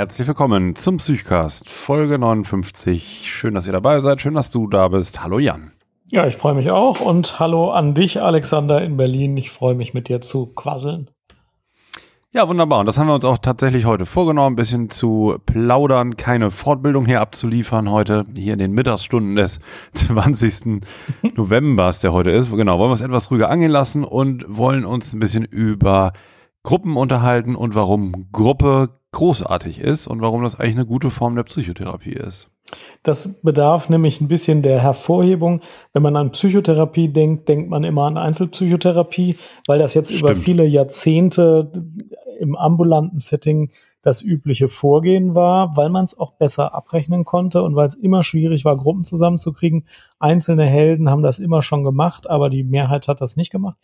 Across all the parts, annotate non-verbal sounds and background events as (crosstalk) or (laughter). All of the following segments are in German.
Herzlich willkommen zum Psychcast, Folge 59. Schön, dass ihr dabei seid. Schön, dass du da bist. Hallo Jan. Ja, ich freue mich auch und hallo an dich, Alexander in Berlin. Ich freue mich mit dir zu quasseln. Ja, wunderbar. Und das haben wir uns auch tatsächlich heute vorgenommen, ein bisschen zu plaudern, keine Fortbildung hier abzuliefern heute, hier in den Mittagsstunden des (laughs) 20. Novembers, der heute ist. Genau, wollen wir es etwas ruhiger angehen lassen und wollen uns ein bisschen über Gruppen unterhalten und warum Gruppe großartig ist und warum das eigentlich eine gute Form der Psychotherapie ist. Das bedarf nämlich ein bisschen der Hervorhebung. Wenn man an Psychotherapie denkt, denkt man immer an Einzelpsychotherapie, weil das jetzt Stimmt. über viele Jahrzehnte im ambulanten Setting das übliche Vorgehen war, weil man es auch besser abrechnen konnte und weil es immer schwierig war, Gruppen zusammenzukriegen. Einzelne Helden haben das immer schon gemacht, aber die Mehrheit hat das nicht gemacht.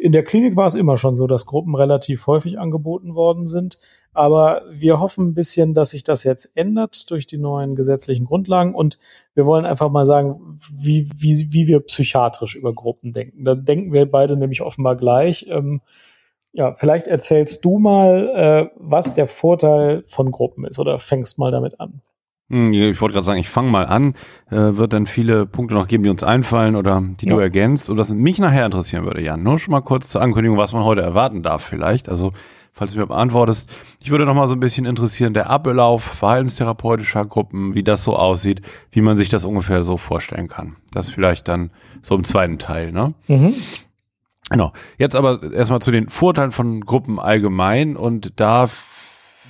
In der Klinik war es immer schon so, dass Gruppen relativ häufig angeboten worden sind. Aber wir hoffen ein bisschen, dass sich das jetzt ändert durch die neuen gesetzlichen Grundlagen. Und wir wollen einfach mal sagen, wie, wie, wie wir psychiatrisch über Gruppen denken. Da denken wir beide nämlich offenbar gleich. Ähm, ja, vielleicht erzählst du mal, äh, was der Vorteil von Gruppen ist oder fängst mal damit an. Hm, ich wollte gerade sagen, ich fange mal an, äh, wird dann viele Punkte noch geben, die uns einfallen oder die ja. du ergänzt und das mich nachher interessieren würde, Jan. Nur schon mal kurz zur Ankündigung, was man heute erwarten darf vielleicht. Also, falls du mir beantwortest, ich würde noch mal so ein bisschen interessieren, der Ablauf verhaltenstherapeutischer Gruppen, wie das so aussieht, wie man sich das ungefähr so vorstellen kann. Das vielleicht dann so im zweiten Teil, ne? Mhm. Genau. Jetzt aber erstmal zu den Vorteilen von Gruppen allgemein und da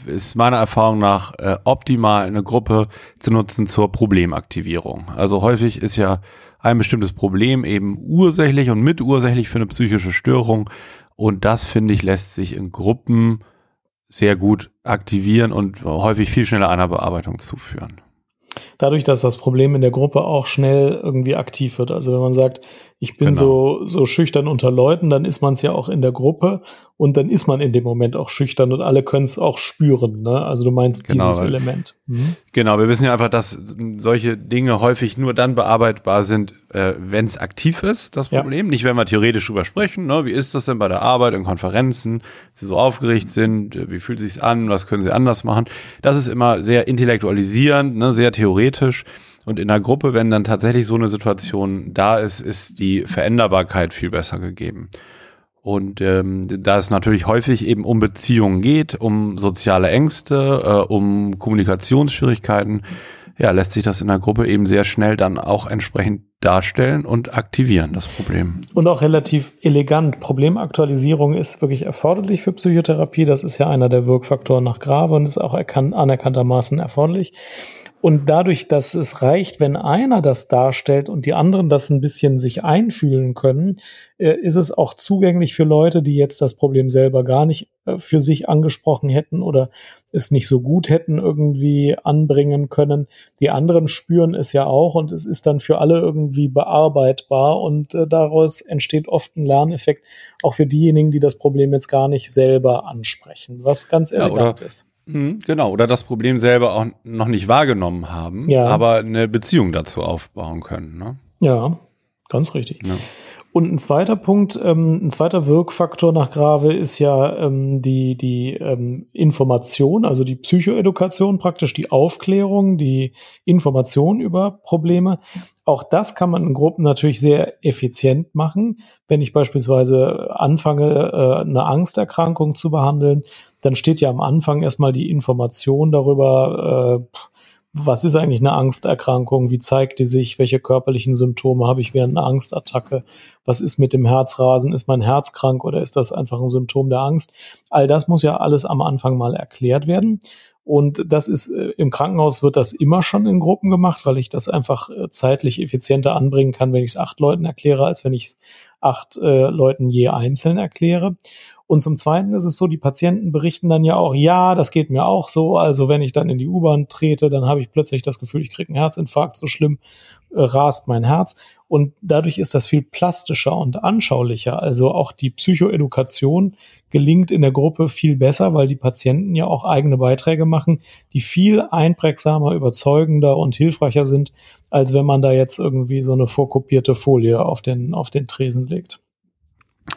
ist meiner Erfahrung nach äh, optimal, eine Gruppe zu nutzen zur Problemaktivierung. Also häufig ist ja ein bestimmtes Problem eben ursächlich und mitursächlich für eine psychische Störung. Und das, finde ich, lässt sich in Gruppen sehr gut aktivieren und häufig viel schneller einer Bearbeitung zuführen dadurch, dass das Problem in der Gruppe auch schnell irgendwie aktiv wird. Also wenn man sagt, ich bin genau. so, so schüchtern unter Leuten, dann ist man es ja auch in der Gruppe und dann ist man in dem Moment auch schüchtern und alle können es auch spüren. Ne? Also du meinst genau, dieses Element. Mhm. Genau, wir wissen ja einfach, dass solche Dinge häufig nur dann bearbeitbar sind, äh, wenn es aktiv ist, das Problem. Ja. Nicht, wenn wir theoretisch drüber sprechen. Ne? Wie ist das denn bei der Arbeit, in Konferenzen, sie so aufgeregt sind, wie fühlt sich's an, was können sie anders machen. Das ist immer sehr intellektualisierend, ne? sehr theoretisch. Und in der Gruppe, wenn dann tatsächlich so eine Situation da ist, ist die Veränderbarkeit viel besser gegeben. Und ähm, da es natürlich häufig eben um Beziehungen geht, um soziale Ängste, äh, um Kommunikationsschwierigkeiten, ja, lässt sich das in der Gruppe eben sehr schnell dann auch entsprechend darstellen und aktivieren, das Problem. Und auch relativ elegant. Problemaktualisierung ist wirklich erforderlich für Psychotherapie. Das ist ja einer der Wirkfaktoren nach Grave und ist auch anerkanntermaßen erforderlich. Und dadurch, dass es reicht, wenn einer das darstellt und die anderen das ein bisschen sich einfühlen können, äh, ist es auch zugänglich für Leute, die jetzt das Problem selber gar nicht äh, für sich angesprochen hätten oder es nicht so gut hätten irgendwie anbringen können. Die anderen spüren es ja auch und es ist dann für alle irgendwie bearbeitbar und äh, daraus entsteht oft ein Lerneffekt, auch für diejenigen, die das Problem jetzt gar nicht selber ansprechen, was ganz elegant ja, ist. Mhm, genau, oder das Problem selber auch noch nicht wahrgenommen haben, ja. aber eine Beziehung dazu aufbauen können. Ne? Ja, ganz richtig. Ja. Und ein zweiter Punkt, ähm, ein zweiter Wirkfaktor nach Grave ist ja ähm, die, die ähm, Information, also die Psychoedukation, praktisch die Aufklärung, die Information über Probleme. Auch das kann man in Gruppen natürlich sehr effizient machen. Wenn ich beispielsweise anfange, äh, eine Angsterkrankung zu behandeln, dann steht ja am Anfang erstmal die Information darüber, äh, was ist eigentlich eine Angsterkrankung, wie zeigt die sich, welche körperlichen Symptome habe ich während einer Angstattacke, was ist mit dem Herzrasen, ist mein Herz krank oder ist das einfach ein Symptom der Angst? All das muss ja alles am Anfang mal erklärt werden. Und das ist äh, im Krankenhaus wird das immer schon in Gruppen gemacht, weil ich das einfach äh, zeitlich effizienter anbringen kann, wenn ich es acht Leuten erkläre, als wenn ich es acht äh, Leuten je einzeln erkläre. Und zum Zweiten ist es so, die Patienten berichten dann ja auch, ja, das geht mir auch so. Also wenn ich dann in die U-Bahn trete, dann habe ich plötzlich das Gefühl, ich kriege einen Herzinfarkt, so schlimm äh, rast mein Herz. Und dadurch ist das viel plastischer und anschaulicher. Also auch die Psychoedukation gelingt in der Gruppe viel besser, weil die Patienten ja auch eigene Beiträge machen, die viel einprägsamer, überzeugender und hilfreicher sind, als wenn man da jetzt irgendwie so eine vorkopierte Folie auf den, auf den Tresen legt.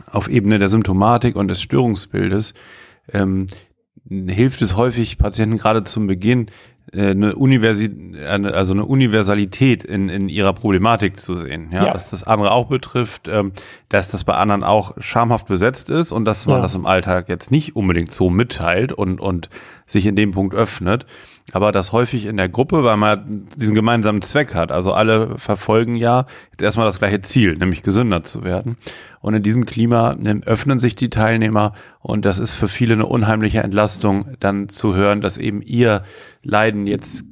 Auf Ebene der Symptomatik und des Störungsbildes ähm, hilft es häufig Patienten gerade zum Beginn äh, eine, Universi also eine Universalität in, in ihrer Problematik zu sehen. Ja, ja. dass das andere auch betrifft, ähm, dass das bei anderen auch schamhaft besetzt ist und dass man ja. das im Alltag jetzt nicht unbedingt so mitteilt und, und sich in dem Punkt öffnet aber das häufig in der Gruppe, weil man diesen gemeinsamen Zweck hat. Also alle verfolgen ja jetzt erstmal das gleiche Ziel, nämlich gesünder zu werden. Und in diesem Klima ähm, öffnen sich die Teilnehmer und das ist für viele eine unheimliche Entlastung, dann zu hören, dass eben ihr Leiden jetzt,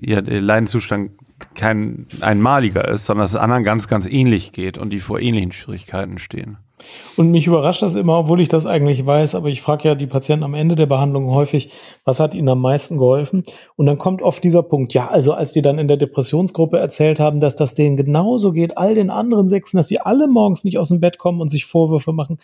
ihr Leidenzustand kein einmaliger ist, sondern dass es anderen ganz, ganz ähnlich geht und die vor ähnlichen Schwierigkeiten stehen. Und mich überrascht das immer, obwohl ich das eigentlich weiß, aber ich frage ja die Patienten am Ende der Behandlung häufig, was hat ihnen am meisten geholfen? Und dann kommt oft dieser Punkt, ja, also als die dann in der Depressionsgruppe erzählt haben, dass das denen genauso geht, all den anderen Sechsen, dass sie alle morgens nicht aus dem Bett kommen und sich Vorwürfe machen.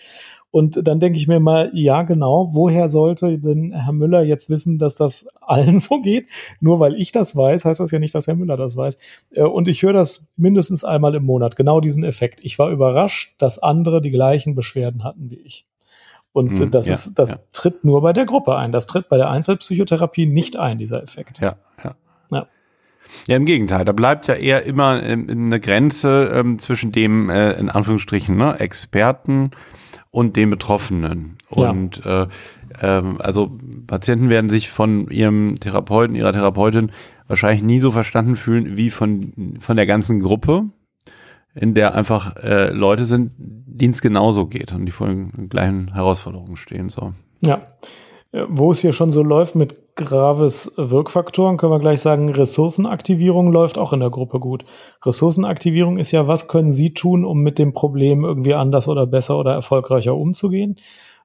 Und dann denke ich mir mal, ja, genau, woher sollte denn Herr Müller jetzt wissen, dass das allen (laughs) so geht? Nur weil ich das weiß, heißt das ja nicht, dass Herr Müller das weiß. Äh, und ich höre das mindestens einmal im Monat, genau diesen Effekt. Ich war überrascht, dass andere die gleichen Beschwerden hatten wie ich. Und mhm, das ja, ist, das ja. tritt nur bei der Gruppe ein. Das tritt bei der Einzelpsychotherapie nicht ein, dieser Effekt. Ja, ja. ja. Ja, im Gegenteil. Da bleibt ja eher immer ähm, eine Grenze ähm, zwischen dem, äh, in Anführungsstrichen, ne, Experten und den Betroffenen. Und ja. äh, ähm, also Patienten werden sich von ihrem Therapeuten, ihrer Therapeutin wahrscheinlich nie so verstanden fühlen wie von, von der ganzen Gruppe, in der einfach äh, Leute sind, denen es genauso geht und die vor den gleichen Herausforderungen stehen. So. Ja. Wo es hier schon so läuft mit graves Wirkfaktoren, können wir gleich sagen, Ressourcenaktivierung läuft auch in der Gruppe gut. Ressourcenaktivierung ist ja, was können Sie tun, um mit dem Problem irgendwie anders oder besser oder erfolgreicher umzugehen?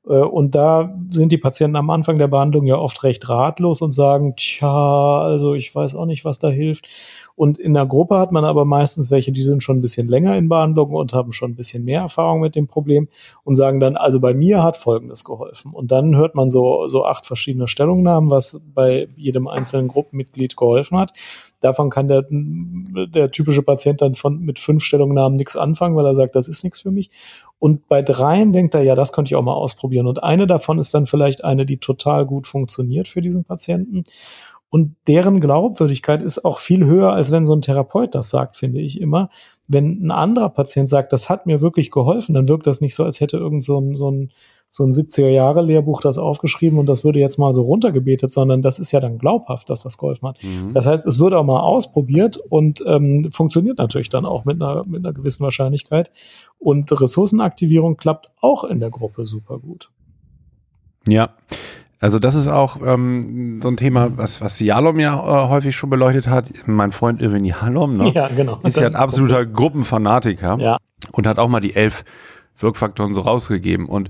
Äh, und da sind die Patienten am Anfang der Behandlung ja oft recht ratlos und sagen, tja, also ich weiß auch nicht, was da hilft. Und in der Gruppe hat man aber meistens welche, die sind schon ein bisschen länger in Behandlung und haben schon ein bisschen mehr Erfahrung mit dem Problem und sagen dann, also bei mir hat Folgendes geholfen. Und dann hört man so, so acht verschiedene Stellungnahmen, was bei jedem einzelnen Gruppenmitglied geholfen hat. Davon kann der, der typische Patient dann von, mit fünf Stellungnahmen nichts anfangen, weil er sagt, das ist nichts für mich. Und bei dreien denkt er, ja, das könnte ich auch mal ausprobieren. Und eine davon ist dann vielleicht eine, die total gut funktioniert für diesen Patienten. Und deren Glaubwürdigkeit ist auch viel höher, als wenn so ein Therapeut das sagt, finde ich immer. Wenn ein anderer Patient sagt, das hat mir wirklich geholfen, dann wirkt das nicht so, als hätte irgend so ein, so ein, so ein 70er-Jahre-Lehrbuch das aufgeschrieben und das würde jetzt mal so runtergebetet, sondern das ist ja dann glaubhaft, dass das geholfen hat. Mhm. Das heißt, es wird auch mal ausprobiert und ähm, funktioniert natürlich dann auch mit einer, mit einer gewissen Wahrscheinlichkeit. Und Ressourcenaktivierung klappt auch in der Gruppe super gut. Ja, also das ist auch ähm, so ein Thema, was, was Jalom ja äh, häufig schon beleuchtet hat. Mein Freund Irvin Jalom ne? ja, genau. ist ja ein absoluter Gruppenfanatiker ja. und hat auch mal die elf Wirkfaktoren so rausgegeben und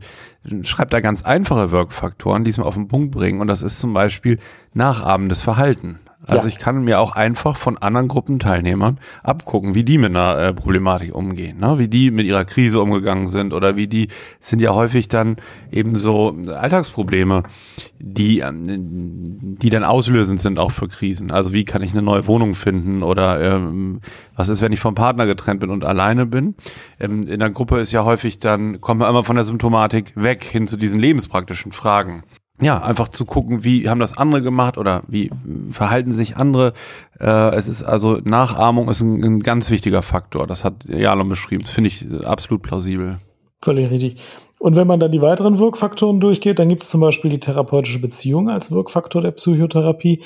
schreibt da ganz einfache Wirkfaktoren, die es mal auf den Punkt bringen. Und das ist zum Beispiel nachahmendes Verhalten. Also ja. ich kann mir auch einfach von anderen Gruppenteilnehmern abgucken, wie die mit einer äh, Problematik umgehen, ne? wie die mit ihrer Krise umgegangen sind oder wie die sind ja häufig dann eben so Alltagsprobleme, die, ähm, die dann auslösend sind auch für Krisen. Also wie kann ich eine neue Wohnung finden oder ähm, was ist, wenn ich vom Partner getrennt bin und alleine bin. Ähm, in der Gruppe ist ja häufig dann, kommen wir immer von der Symptomatik weg hin zu diesen lebenspraktischen Fragen ja, einfach zu gucken, wie haben das andere gemacht oder wie verhalten sich andere. Äh, es ist also Nachahmung ist ein, ein ganz wichtiger Faktor. Das hat Jalom beschrieben. Das finde ich absolut plausibel. Völlig richtig. Und wenn man dann die weiteren Wirkfaktoren durchgeht, dann gibt es zum Beispiel die therapeutische Beziehung als Wirkfaktor der Psychotherapie.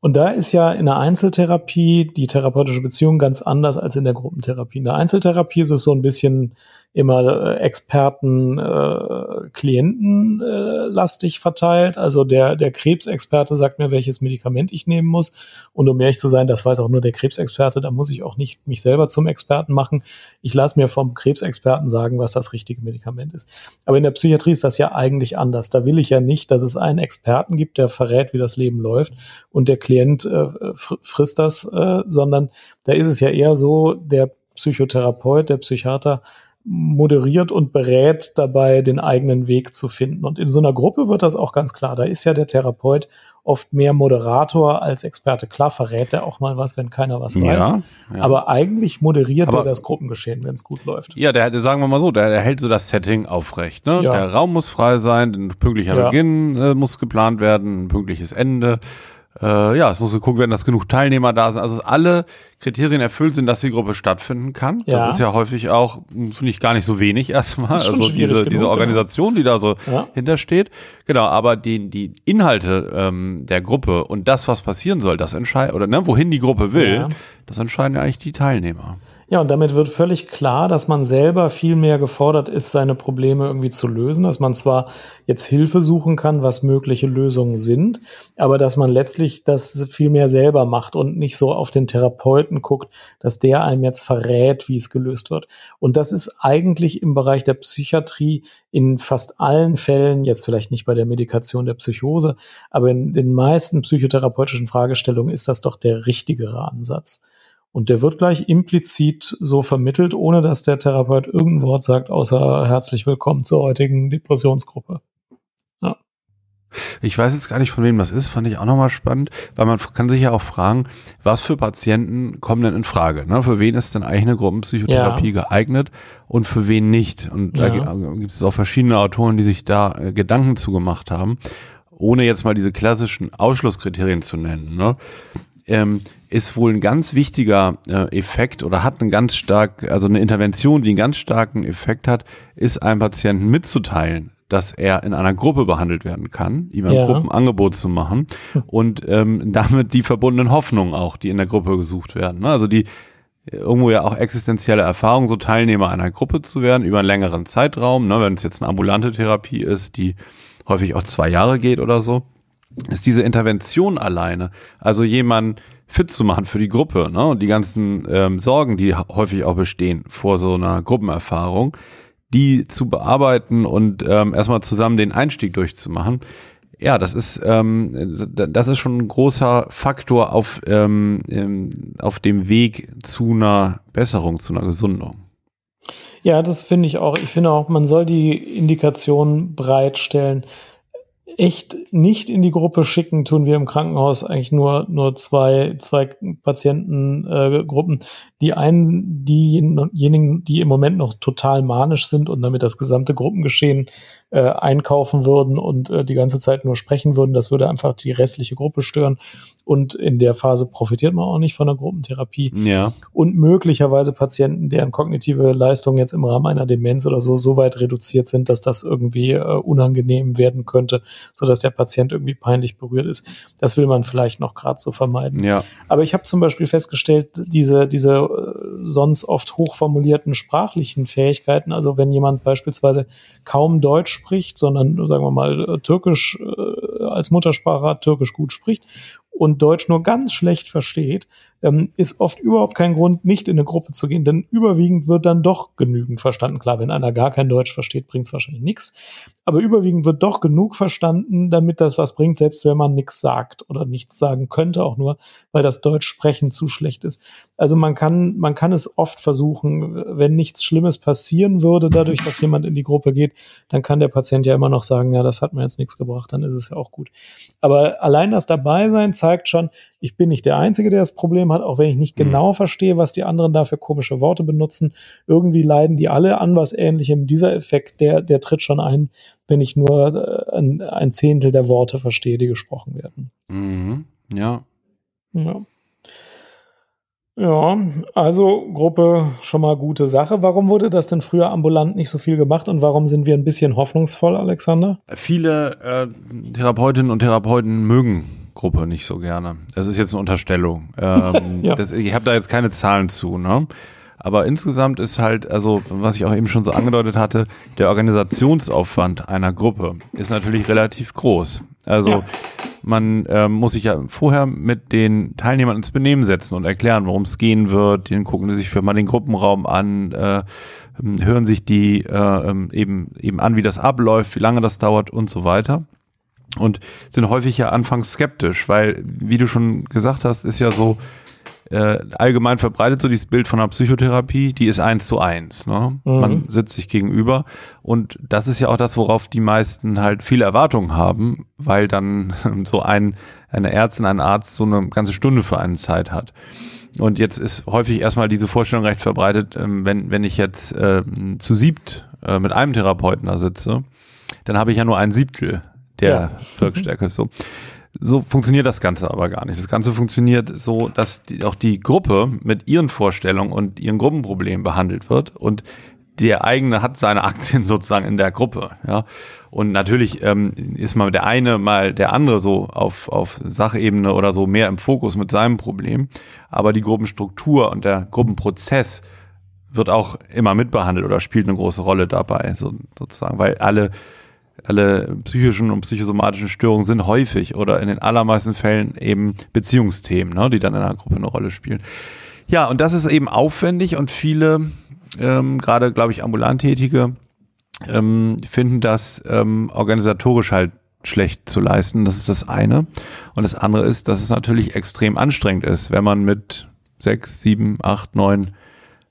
Und da ist ja in der Einzeltherapie die therapeutische Beziehung ganz anders als in der Gruppentherapie. In der Einzeltherapie ist es so ein bisschen immer äh, Experten, äh, Klienten äh, lastig verteilt. Also der, der Krebsexperte sagt mir, welches Medikament ich nehmen muss. Und um ehrlich zu sein, das weiß auch nur der Krebsexperte, da muss ich auch nicht mich selber zum Experten machen. Ich lasse mir vom Krebsexperten sagen, was das richtige Medikament ist. Aber in der Psychiatrie ist das ja eigentlich anders. Da will ich ja nicht, dass es einen Experten gibt, der verrät, wie das Leben läuft und der Klient äh, frisst das, äh, sondern da ist es ja eher so, der Psychotherapeut, der Psychiater moderiert und berät dabei, den eigenen Weg zu finden. Und in so einer Gruppe wird das auch ganz klar. Da ist ja der Therapeut oft mehr Moderator als Experte. Klar verrät er auch mal was, wenn keiner was weiß. Ja, ja. Aber eigentlich moderiert Aber, er das Gruppengeschehen, wenn es gut läuft. Ja, der, der sagen wir mal so, der, der hält so das Setting aufrecht. Ne? Ja. Der Raum muss frei sein, ein pünktlicher Beginn äh, muss geplant werden, ein pünktliches Ende. Äh, ja, es muss geguckt werden, dass genug Teilnehmer da sind. Also alle Kriterien erfüllt sind, dass die Gruppe stattfinden kann. Ja. Das ist ja häufig auch, finde ich, gar nicht so wenig erstmal. Also diese, genug, diese Organisation, genau. die da so ja. hintersteht. Genau, aber die, die Inhalte ähm, der Gruppe und das, was passieren soll, das entscheidet, oder ne, wohin die Gruppe will, ja. das entscheiden ja eigentlich die Teilnehmer. Ja, und damit wird völlig klar, dass man selber viel mehr gefordert ist, seine Probleme irgendwie zu lösen, dass man zwar jetzt Hilfe suchen kann, was mögliche Lösungen sind, aber dass man letztlich das viel mehr selber macht und nicht so auf den Therapeuten guckt, dass der einem jetzt verrät, wie es gelöst wird. Und das ist eigentlich im Bereich der Psychiatrie in fast allen Fällen, jetzt vielleicht nicht bei der Medikation der Psychose, aber in den meisten psychotherapeutischen Fragestellungen ist das doch der richtigere Ansatz. Und der wird gleich implizit so vermittelt, ohne dass der Therapeut irgendein Wort sagt, außer herzlich willkommen zur heutigen Depressionsgruppe. Ja. Ich weiß jetzt gar nicht, von wem das ist, fand ich auch nochmal spannend, weil man kann sich ja auch fragen, was für Patienten kommen denn in Frage? Ne? Für wen ist denn eigentlich eine Gruppenpsychotherapie ja. geeignet und für wen nicht? Und ja. da gibt es auch verschiedene Autoren, die sich da äh, Gedanken zugemacht haben, ohne jetzt mal diese klassischen Ausschlusskriterien zu nennen. Ne? ähm, ist wohl ein ganz wichtiger äh, Effekt oder hat einen ganz stark, also eine Intervention, die einen ganz starken Effekt hat, ist einem Patienten mitzuteilen, dass er in einer Gruppe behandelt werden kann, ihm ein ja. Gruppenangebot zu machen und ähm, damit die verbundenen Hoffnungen auch, die in der Gruppe gesucht werden. Ne? Also die irgendwo ja auch existenzielle Erfahrung, so Teilnehmer einer Gruppe zu werden über einen längeren Zeitraum, ne? wenn es jetzt eine ambulante Therapie ist, die häufig auch zwei Jahre geht oder so ist diese Intervention alleine, also jemanden fit zu machen für die Gruppe ne, und die ganzen ähm, Sorgen, die häufig auch bestehen vor so einer Gruppenerfahrung, die zu bearbeiten und ähm, erstmal zusammen den Einstieg durchzumachen. Ja, das ist ähm, das ist schon ein großer Faktor auf ähm, auf dem Weg zu einer Besserung, zu einer Gesundung. Ja, das finde ich auch. Ich finde auch, man soll die Indikation bereitstellen echt nicht in die Gruppe schicken, tun wir im Krankenhaus eigentlich nur, nur zwei, zwei Patientengruppen. Äh, die einen, diejenigen, die im Moment noch total manisch sind und damit das gesamte Gruppengeschehen äh, einkaufen würden und äh, die ganze Zeit nur sprechen würden, das würde einfach die restliche Gruppe stören. Und in der Phase profitiert man auch nicht von der Gruppentherapie. Ja. Und möglicherweise Patienten, deren kognitive Leistungen jetzt im Rahmen einer Demenz oder so so weit reduziert sind, dass das irgendwie äh, unangenehm werden könnte, sodass der Patient irgendwie peinlich berührt ist. Das will man vielleicht noch gerade so vermeiden. Ja. Aber ich habe zum Beispiel festgestellt, diese, diese äh, sonst oft hochformulierten sprachlichen Fähigkeiten, also wenn jemand beispielsweise kaum Deutsch spricht, sondern sagen wir mal äh, Türkisch äh, als Muttersprache hat, Türkisch gut spricht und Deutsch nur ganz schlecht versteht, ähm, ist oft überhaupt kein Grund, nicht in eine Gruppe zu gehen, denn überwiegend wird dann doch genügend verstanden. Klar, wenn einer gar kein Deutsch versteht, bringt es wahrscheinlich nichts, aber überwiegend wird doch genug verstanden, damit das was bringt, selbst wenn man nichts sagt oder nichts sagen könnte, auch nur, weil das Deutsch sprechen zu schlecht ist. Also man kann, man kann es oft versuchen, wenn nichts Schlimmes passieren würde, dadurch, dass jemand in die Gruppe geht, dann kann der Patient ja immer noch sagen, ja, das hat mir jetzt nichts gebracht, dann ist es ja auch gut. Aber allein das Dabeisein zeigt schon, ich bin nicht der Einzige, der das Problem hat, auch wenn ich nicht mhm. genau verstehe, was die anderen da für komische Worte benutzen. Irgendwie leiden die alle an was ähnlichem. Dieser Effekt, der, der tritt schon ein, wenn ich nur äh, ein, ein Zehntel der Worte verstehe, die gesprochen werden. Mhm. Ja. Ja. Ja, also Gruppe schon mal gute Sache. Warum wurde das denn früher ambulant nicht so viel gemacht und warum sind wir ein bisschen hoffnungsvoll, Alexander? Viele äh, Therapeutinnen und Therapeuten mögen Gruppe nicht so gerne. Das ist jetzt eine Unterstellung. Ähm, (laughs) ja. das, ich habe da jetzt keine Zahlen zu, ne? Aber insgesamt ist halt, also was ich auch eben schon so angedeutet hatte, der Organisationsaufwand einer Gruppe ist natürlich relativ groß. Also ja. man äh, muss sich ja vorher mit den Teilnehmern ins Benehmen setzen und erklären, worum es gehen wird. Den gucken sie sich für mal den Gruppenraum an, äh, hören sich die äh, ähm, eben eben an, wie das abläuft, wie lange das dauert und so weiter. Und sind häufig ja anfangs skeptisch, weil, wie du schon gesagt hast, ist ja so, äh, allgemein verbreitet so dieses Bild von einer Psychotherapie, die ist eins zu eins. Ne? Mhm. Man sitzt sich gegenüber und das ist ja auch das, worauf die meisten halt viele Erwartungen haben, weil dann (laughs) so ein, eine Ärztin, ein Arzt so eine ganze Stunde für einen Zeit hat. Und jetzt ist häufig erstmal diese Vorstellung recht verbreitet, ähm, wenn, wenn ich jetzt äh, zu siebt äh, mit einem Therapeuten da sitze, dann habe ich ja nur ein Siebtel der ja. Wirkstärke. So. So funktioniert das Ganze aber gar nicht. Das Ganze funktioniert so, dass die, auch die Gruppe mit ihren Vorstellungen und ihren Gruppenproblemen behandelt wird und der eigene hat seine (laughs) Aktien sozusagen in der Gruppe, ja. Und natürlich ähm, ist mal der eine mal der andere so auf, auf Sachebene oder so mehr im Fokus mit seinem Problem. Aber die Gruppenstruktur und der Gruppenprozess wird auch immer mitbehandelt oder spielt eine große Rolle dabei, so, sozusagen, weil alle alle psychischen und psychosomatischen Störungen sind häufig oder in den allermeisten Fällen eben Beziehungsthemen, ne, die dann in einer Gruppe eine Rolle spielen. Ja, und das ist eben aufwendig und viele, ähm, gerade glaube ich ambulant Tätige, ähm, finden das ähm, organisatorisch halt schlecht zu leisten. Das ist das eine. Und das andere ist, dass es natürlich extrem anstrengend ist, wenn man mit sechs, sieben, acht, neun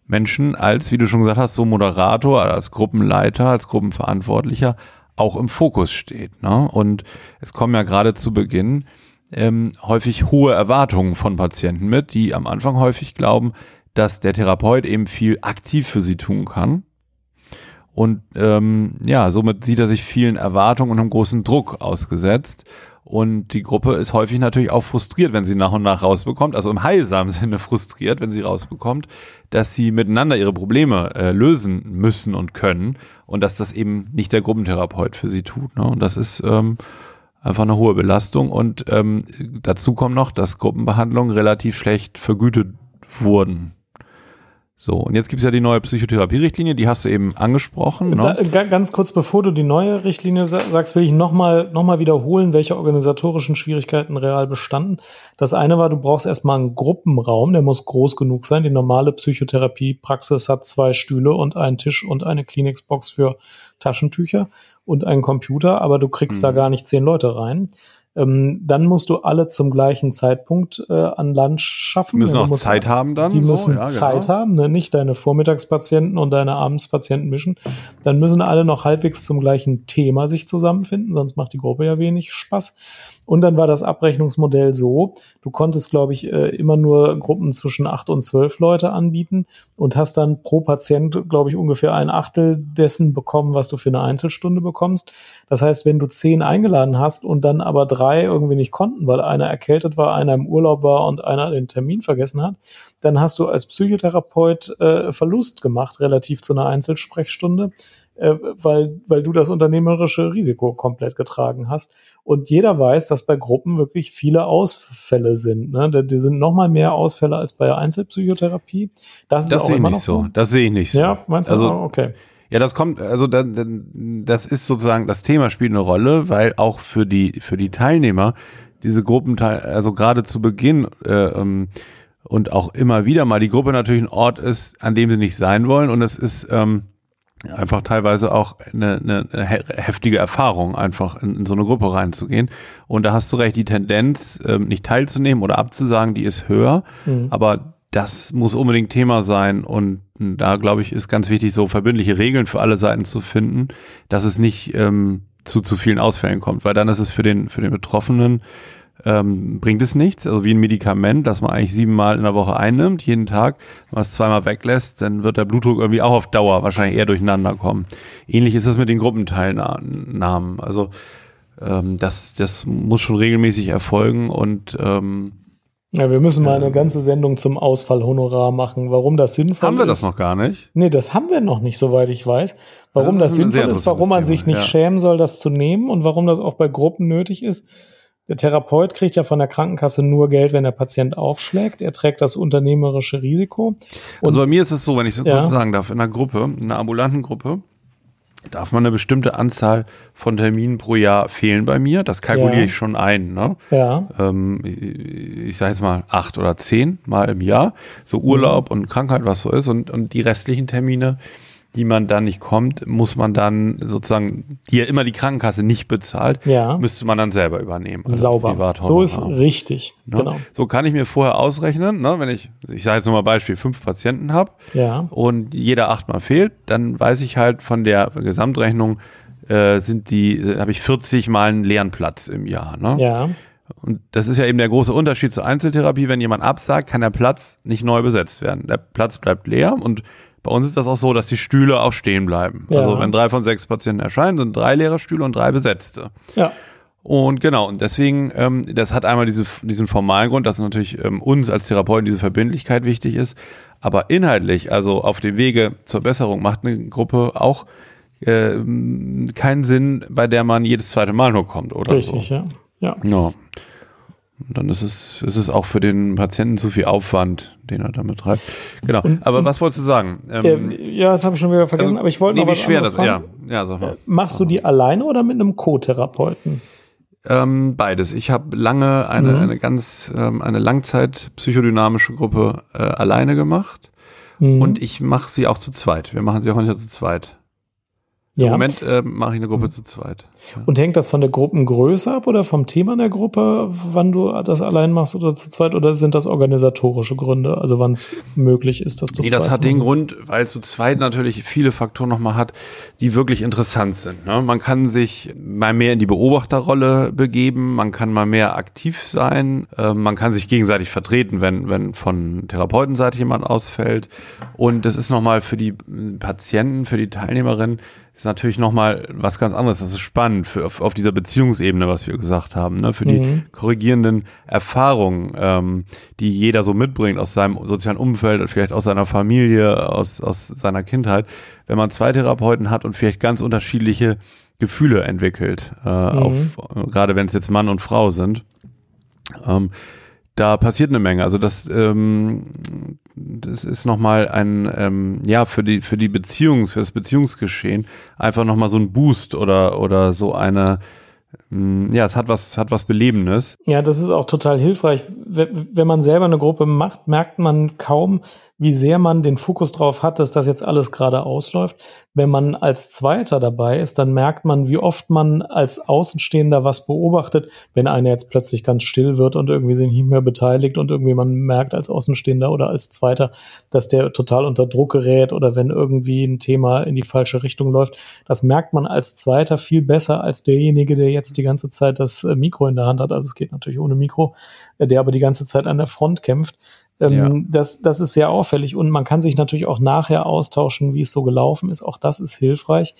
Menschen als, wie du schon gesagt hast, so Moderator, als Gruppenleiter, als Gruppenverantwortlicher auch im Fokus steht. Ne? Und es kommen ja gerade zu Beginn ähm, häufig hohe Erwartungen von Patienten mit, die am Anfang häufig glauben, dass der Therapeut eben viel aktiv für sie tun kann. Und ähm, ja, somit sieht er sich vielen Erwartungen und einem großen Druck ausgesetzt. Und die Gruppe ist häufig natürlich auch frustriert, wenn sie nach und nach rausbekommt, also im heilsamen (laughs) Sinne frustriert, wenn sie rausbekommt, dass sie miteinander ihre Probleme äh, lösen müssen und können und dass das eben nicht der Gruppentherapeut für sie tut. Ne? Und das ist ähm, einfach eine hohe Belastung. Und ähm, dazu kommt noch, dass Gruppenbehandlungen relativ schlecht vergütet wurden. So, und jetzt gibt es ja die neue Psychotherapie-Richtlinie, die hast du eben angesprochen. Ne? Da, ganz kurz, bevor du die neue Richtlinie sagst, will ich nochmal noch mal wiederholen, welche organisatorischen Schwierigkeiten real bestanden. Das eine war, du brauchst erstmal einen Gruppenraum, der muss groß genug sein. Die normale Psychotherapie-Praxis hat zwei Stühle und einen Tisch und eine Kleenex-Box für Taschentücher und einen Computer, aber du kriegst mhm. da gar nicht zehn Leute rein. Ähm, dann musst du alle zum gleichen Zeitpunkt äh, an Land schaffen. Müssen auch Zeit haben dann. Die so? müssen ja, Zeit genau. haben, ne? nicht deine Vormittagspatienten und deine Abendspatienten mischen. Dann müssen alle noch halbwegs zum gleichen Thema sich zusammenfinden, sonst macht die Gruppe ja wenig Spaß. Und dann war das Abrechnungsmodell so, du konntest, glaube ich, äh, immer nur Gruppen zwischen acht und zwölf Leute anbieten und hast dann pro Patient, glaube ich, ungefähr ein Achtel dessen bekommen, was du für eine Einzelstunde bekommst. Das heißt, wenn du zehn eingeladen hast und dann aber drei irgendwie nicht konnten, weil einer erkältet war, einer im Urlaub war und einer den Termin vergessen hat, dann hast du als Psychotherapeut äh, Verlust gemacht relativ zu einer Einzelsprechstunde äh, weil, weil du das unternehmerische Risiko komplett getragen hast. Und jeder weiß, dass bei Gruppen wirklich viele Ausfälle sind. Ne? Die sind noch mal mehr Ausfälle als bei Einzelpsychotherapie. Das, das sehe ich nicht so. so. Das sehe ich nicht so. Ja, meinst du? Also, okay. Ja, das kommt, also da, das ist sozusagen, das Thema spielt eine Rolle, weil auch für die, für die Teilnehmer diese Gruppen, also gerade zu Beginn äh, ähm, und auch immer wieder mal die Gruppe natürlich ein Ort ist, an dem sie nicht sein wollen und es ist ähm, einfach teilweise auch eine, eine heftige Erfahrung, einfach in, in, so eine Gruppe reinzugehen. Und da hast du recht, die Tendenz, ähm, nicht teilzunehmen oder abzusagen, die ist höher. Mhm. Aber das muss unbedingt Thema sein. Und da, glaube ich, ist ganz wichtig, so verbindliche Regeln für alle Seiten zu finden, dass es nicht ähm, zu zu vielen Ausfällen kommt, weil dann ist es für den, für den Betroffenen ähm, bringt es nichts. Also wie ein Medikament, das man eigentlich siebenmal in der Woche einnimmt, jeden Tag, wenn man es zweimal weglässt, dann wird der Blutdruck irgendwie auch auf Dauer wahrscheinlich eher durcheinander kommen. Ähnlich ist es mit den Gruppenteilnahmen. Also ähm, das, das muss schon regelmäßig erfolgen und ähm, ja, wir müssen mal eine ganze Sendung zum Ausfallhonorar machen, warum das sinnvoll ist. Haben wir das noch gar nicht? Nee, das haben wir noch nicht, soweit ich weiß. Warum das, das sinnvoll ist, warum man sich nicht ja. schämen soll, das zu nehmen und warum das auch bei Gruppen nötig ist, der Therapeut kriegt ja von der Krankenkasse nur Geld, wenn der Patient aufschlägt. Er trägt das unternehmerische Risiko. Und also bei mir ist es so, wenn ich so ja. kurz sagen darf, in einer Gruppe, in einer ambulanten Gruppe, darf man eine bestimmte Anzahl von Terminen pro Jahr fehlen bei mir. Das kalkuliere ja. ich schon ein. Ne? Ja. Ähm, ich ich sage jetzt mal acht oder zehn Mal im Jahr. So Urlaub mhm. und Krankheit, was so ist. Und, und die restlichen Termine die man dann nicht kommt, muss man dann sozusagen, die ja immer die Krankenkasse nicht bezahlt, Ja. müsste man dann selber übernehmen. Also Sauber. So ist richtig. Ne? Genau. So kann ich mir vorher ausrechnen, ne, wenn ich, ich sage jetzt nur mal Beispiel, fünf Patienten habe Ja. und jeder achtmal fehlt, dann weiß ich halt von der Gesamtrechnung, äh, sind die, habe ich 40 mal einen leeren Platz im Jahr. Ne? Ja. Und das ist ja eben der große Unterschied zur Einzeltherapie. Wenn jemand absagt, kann der Platz nicht neu besetzt werden. Der Platz bleibt leer und bei uns ist das auch so, dass die Stühle auch stehen bleiben. Ja. Also wenn drei von sechs Patienten erscheinen, sind drei leere Stühle und drei besetzte. Ja. Und genau, und deswegen, ähm, das hat einmal diese, diesen formalen Grund, dass natürlich ähm, uns als Therapeuten diese Verbindlichkeit wichtig ist. Aber inhaltlich, also auf dem Wege zur Besserung, macht eine Gruppe auch ähm, keinen Sinn, bei der man jedes zweite Mal nur kommt, oder? Richtig, so. ja. Ja. Ja. Und dann ist es, ist es auch für den Patienten zu viel Aufwand, den er damit treibt. Genau. Aber was wolltest du sagen? Ähm, Äh, ja, das habe ich schon wieder vergessen, also, aber ich wollte nee, noch wie was schwer anderes das, ja, fragen. ja, sag mal. Machst du die alleine oder mit einem Co-Therapeuten? Ähm, beides. Ich habe lange eine, Mhm. eine ganz, ähm, eine Langzeit-psychodynamische Gruppe äh, alleine gemacht Mhm. und ich mache sie auch zu zweit. Wir machen sie auch manchmal zu zweit. Im ja. Moment äh, mache ich eine Gruppe zu zweit. Und hängt das von der Gruppengröße ab oder vom Thema der Gruppe, wann du das allein machst oder zu zweit? Oder sind das organisatorische Gründe, also wann es möglich ist, das zu Nee, das hat den? Grund, weil zu zweit natürlich viele Faktoren nochmal hat, die wirklich interessant sind. Ne? Man kann sich mal mehr in die Beobachterrolle begeben, man kann mal mehr aktiv sein, äh, man kann sich gegenseitig vertreten, wenn, wenn von Therapeutenseite jemand ausfällt. Und das ist nochmal für die Patienten, für die Teilnehmerinnen, ist natürlich nochmal was ganz anderes. Das ist spannend für, auf, auf dieser Beziehungsebene, was wir gesagt haben, ne? für die Mhm. korrigierenden Erfahrungen, ähm, die jeder so mitbringt aus seinem sozialen Umfeld, vielleicht aus seiner Familie, aus, aus seiner Kindheit. Wenn man zwei Therapeuten hat und vielleicht ganz unterschiedliche Gefühle entwickelt, äh, auf, gerade wenn es jetzt Mann und Frau sind, ähm, da passiert eine Menge. Also das, ähm, das ist nochmal ein, ähm, ja, für die, für die Beziehungs, für das Beziehungsgeschehen einfach nochmal so ein Boost oder, oder so eine, ähm, ja, es hat was, hat was Belebendes. Ja, das ist auch total hilfreich. Wenn man selber eine Gruppe macht, merkt man kaum, wie sehr man den Fokus drauf hat, dass das jetzt alles gerade ausläuft. Wenn man als Zweiter dabei ist, dann merkt man, wie oft man als Außenstehender was beobachtet, wenn einer jetzt plötzlich ganz still wird und irgendwie sich nicht mehr beteiligt und irgendwie man merkt als Außenstehender oder als Zweiter, dass der total unter Druck gerät oder wenn irgendwie ein Thema in die falsche Richtung läuft. Das merkt man als Zweiter viel besser als derjenige, der jetzt die ganze Zeit das äh, Mikro in der Hand hat. Also es geht natürlich ohne Mikro, äh, der aber die ganze Zeit an der Front kämpft. Ähm, Ja. das, das ist sehr auffällig und man kann sich natürlich auch nachher austauschen, wie es so gelaufen ist. Auch das ist hilfreich.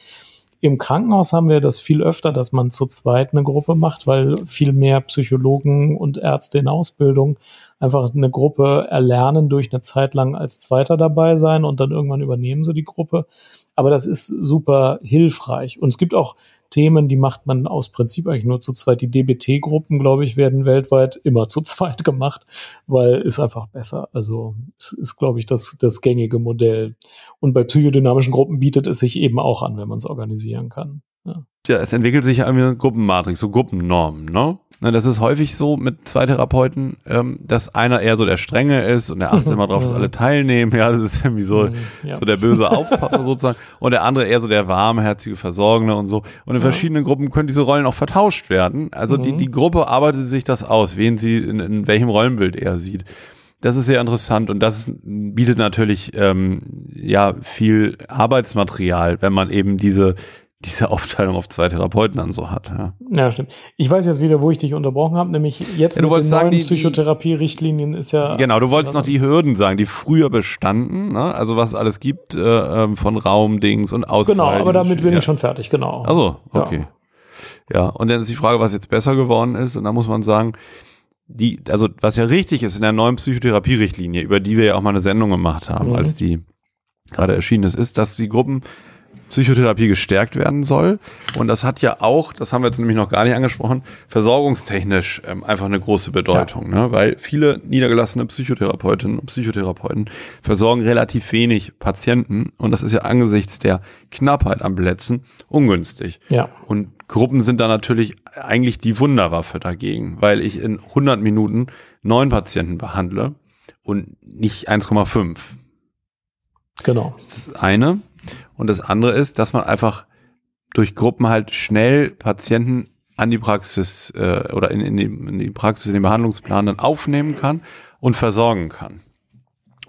Im Krankenhaus haben wir das viel öfter, dass man zu zweit eine Gruppe macht, weil viel mehr Psychologen und Ärzte in Ausbildung einfach eine Gruppe erlernen durch eine Zeit lang als Zweiter dabei sein und dann irgendwann übernehmen sie die Gruppe. Aber das ist super hilfreich. Und es gibt auch Themen, die macht man aus Prinzip eigentlich nur zu zweit. Die DBT-Gruppen, glaube ich, werden weltweit immer zu (laughs) zweit gemacht, weil ist einfach besser. Also es ist, glaube ich, das, das gängige Modell. Und bei psychodynamischen Gruppen bietet es sich eben auch an, wenn man es organisieren kann. Ja. Ja, es entwickelt sich eine Gruppenmatrix, so Gruppennormen, ne? Na, Das ist häufig so mit zwei Therapeuten, ähm, dass einer eher so der Strenge ist und der achtet immer drauf, dass (laughs) alle teilnehmen. Ja, das ist irgendwie so, Mhm, ja. so der böse Aufpasser sozusagen. Und der andere eher so der warmherzige Versorgende und so. Und in verschiedenen Gruppen können diese Rollen auch vertauscht werden. Also die, Mhm. die Gruppe arbeitet sich das aus, wen sie in, in welchem Rollenbild er sieht. Das ist sehr interessant und das bietet natürlich ähm, ja viel Arbeitsmaterial, wenn man eben diese diese Aufteilung auf zwei Therapeuten dann so hat. Ja. Ja, stimmt. Ich weiß jetzt wieder, wo ich dich unterbrochen habe, nämlich jetzt Ja, du mit den sagen, neuen Psychotherapie-Richtlinien ist ja. Genau, du wolltest noch die Hürden sagen, die früher bestanden, ne? also was es alles gibt äh, ähm, von Raumdings und Ausfall. Genau, aber damit bin ja. ich schon fertig, genau. Also, Ja. okay. Ja. und dann ist die Frage, was jetzt besser geworden ist und da muss man sagen, die, also was ja richtig ist in der neuen Psychotherapie-Richtlinie, über die wir ja auch mal eine Sendung gemacht haben, Mhm. als die gerade erschienen ist, ist, dass die Gruppen Psychotherapie gestärkt werden soll. Und das hat ja auch, das haben wir jetzt nämlich noch gar nicht angesprochen, versorgungstechnisch ähm, einfach eine große Bedeutung, ne? weil viele niedergelassene Psychotherapeutinnen und Psychotherapeuten versorgen relativ wenig Patienten und das ist ja angesichts der Knappheit an Plätzen ungünstig. Ja. Und Gruppen sind da natürlich eigentlich die Wunderwaffe dagegen, weil ich in 100 Minuten neun Patienten behandle und nicht 1,5. Genau. Das eine. Und das andere ist, dass man einfach durch Gruppen halt schnell Patienten an die Praxis äh, oder in, in, die, in die Praxis, in den Behandlungsplan dann aufnehmen kann und versorgen kann.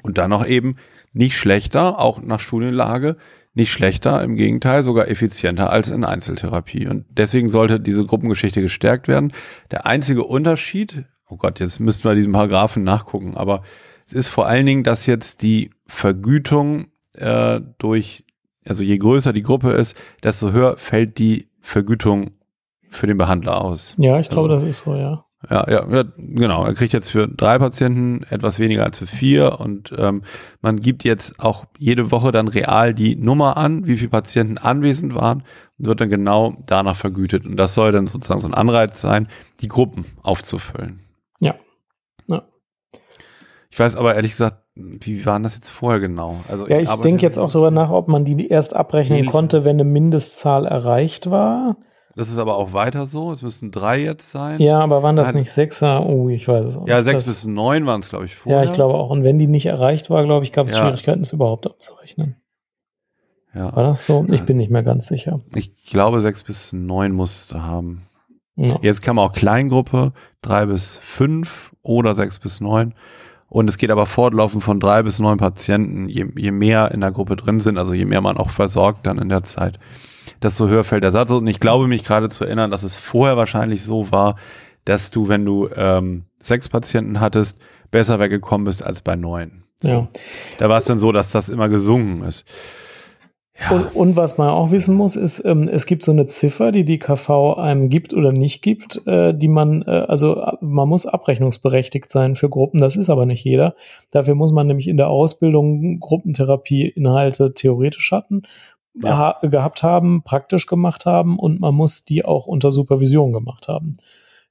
Und dann noch eben nicht schlechter, auch nach Studienlage, nicht schlechter, im Gegenteil, sogar effizienter als in Einzeltherapie. Und deswegen sollte diese Gruppengeschichte gestärkt werden. Der einzige Unterschied, oh Gott, jetzt müssten wir diesen Paragraphen nachgucken, aber es ist vor allen Dingen, dass jetzt die Vergütung äh, durch, also je größer die Gruppe ist, desto höher fällt die Vergütung für den Behandler aus. Ja, ich glaube, also, das ist so, ja. Ja, ja, ja, genau. Er kriegt jetzt für drei Patienten etwas weniger als für vier und ähm, man gibt jetzt auch jede Woche dann real die Nummer an, wie viele Patienten anwesend waren und wird dann genau danach vergütet. Und das soll dann sozusagen so ein Anreiz sein, die Gruppen aufzufüllen. Ich weiß aber ehrlich gesagt, wie waren das jetzt vorher genau? Also ja, ich, ich denke jetzt auch darüber nach, ob man die erst abrechnen ähnlich. konnte, wenn eine Mindestzahl erreicht war. Das ist aber auch weiter so. Es müssten drei jetzt sein. Ja, aber waren das nicht Sechser? Oh, ich weiß es auch. Ja, sechs bis neun waren es, glaube ich, vorher. Ja, ich glaube auch. Und wenn die nicht erreicht war, glaube ich, gab es ja. Schwierigkeiten, es überhaupt abzurechnen. Ja. War das so? Ich bin nicht mehr ganz sicher. Ich glaube, sechs bis neun musste haben. Ja. Jetzt kann man auch Kleingruppe, drei bis fünf oder sechs bis neun. Und es geht aber fortlaufend von drei bis neun Patienten, je, je mehr in der Gruppe drin sind, also je mehr man auch versorgt dann in der Zeit desto höher fällt der Satz. Und ich glaube mich gerade zu erinnern, dass es vorher wahrscheinlich so war, dass du, wenn du ähm, sechs Patienten hattest, besser weggekommen bist als bei neun. So. Ja. Da war es dann so, dass das immer gesunken ist. Ja. Und, und, was man auch wissen muss, ist, ähm, es gibt so eine Ziffer, die die KV einem gibt oder nicht gibt, äh, die man, äh, also man muss abrechnungsberechtigt sein für Gruppen, das ist aber nicht jeder. Dafür muss man nämlich in der Ausbildung Gruppentherapie-Inhalte theoretisch hatten ja. gehabt haben, praktisch gemacht haben und man muss die auch unter Supervision gemacht haben.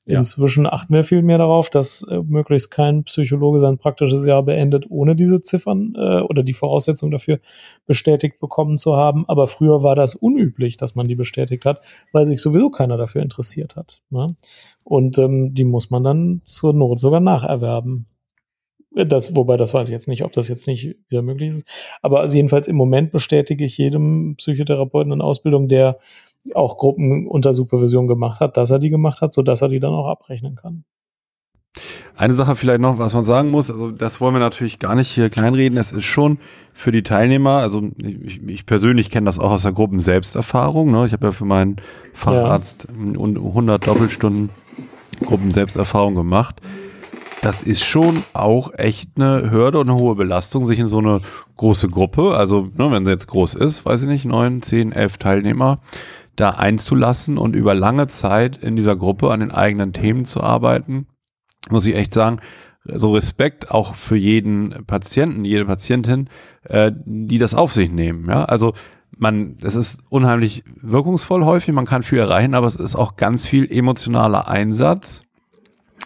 Ja. Inzwischen achten wir viel mehr darauf, dass äh, möglichst kein Psychologe sein praktisches Jahr beendet, ohne diese Ziffern äh, oder die Voraussetzung dafür bestätigt bekommen zu haben. Aber früher war das unüblich, dass man die bestätigt hat, weil sich sowieso keiner dafür interessiert hat. Ne? Und ähm, die muss man dann zur Not sogar nacherwerben. Das, wobei das weiß ich jetzt nicht, ob das jetzt nicht wieder möglich ist. Aber also jedenfalls im Moment bestätige ich jedem Psychotherapeuten in Ausbildung, der auch Gruppen unter Supervision gemacht hat, dass er die gemacht hat, sodass er die dann auch abrechnen kann. Eine Sache vielleicht noch, was man sagen muss, also das wollen wir natürlich gar nicht hier kleinreden, es ist schon für die Teilnehmer, also ich, ich persönlich kenne das auch aus der Gruppenselbsterfahrung, ne? ich habe ja für meinen Facharzt ja. 100 Doppelstunden Gruppenselbsterfahrung gemacht das ist schon auch echt eine Hürde und eine hohe Belastung, sich in so eine große Gruppe, also ne, wenn sie jetzt groß ist, weiß ich nicht, neun, zehn, elf Teilnehmer, da einzulassen und über lange Zeit in dieser Gruppe an den eigenen Themen zu arbeiten, muss ich echt sagen, so Respekt auch für jeden Patienten, jede Patientin, äh, die das auf sich nehmen. Ja, also man, es ist unheimlich wirkungsvoll häufig, man kann viel erreichen, aber es ist auch ganz viel emotionaler Einsatz.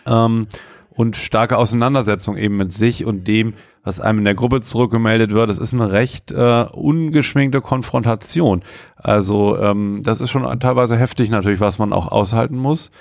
Ähm, und starke Auseinandersetzung eben mit sich und dem, was einem in der Gruppe zurückgemeldet wird. Das ist eine recht äh, ungeschminkte Konfrontation. Also ähm, das ist schon teilweise heftig natürlich, was man auch aushalten muss.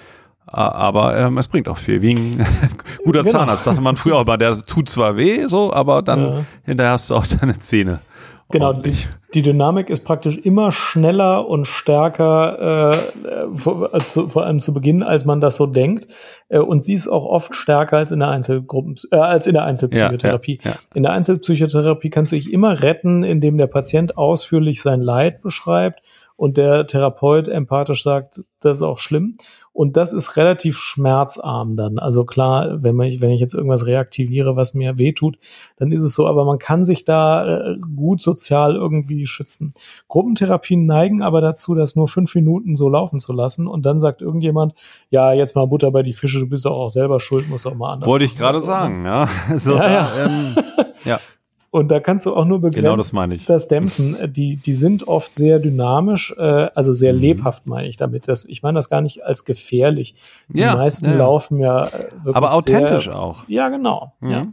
Aber ähm, es bringt auch viel. Wie ein (laughs) guter genau. Zahnarzt, sagte man früher auch mal, der tut zwar weh, so, aber dann ja. hinterher hast du auch deine Zähne. Genau, die, die, Dynamik ist praktisch immer schneller und stärker, äh, vor, äh, zu, vor allem zu Beginn, als man das so denkt. Äh, und sie ist auch oft stärker als in der Einzelgruppen, äh, als in der Einzelpsychotherapie. Ja, ja, ja. In der Einzelpsychotherapie kannst du dich immer retten, indem der Patient ausführlich sein Leid beschreibt und der Therapeut empathisch sagt, das ist auch schlimm. Und das ist relativ schmerzarm dann. Also klar, wenn, man, wenn ich jetzt irgendwas reaktiviere, was mir wehtut, dann ist es so, aber man kann sich da äh, gut sozial irgendwie schützen. Gruppentherapien neigen aber dazu, das nur fünf Minuten so laufen zu lassen und dann sagt irgendjemand, ja, jetzt mal Butter bei die Fische, du bist doch auch selber schuld, musst auch mal anders. Wollte ich gerade sagen, ja. (laughs) So, ja, ja. Da, ähm, ja. Und da kannst du auch nur begrenzt genau das, meine ich. das dämpfen. Die, die sind oft sehr dynamisch, äh, also sehr mhm. lebhaft, meine ich damit. Das, ich meine das gar nicht als gefährlich. Die ja, meisten ja. laufen ja äh, wirklich. Aber authentisch sehr, auch. Ja, genau. Mhm. Ja.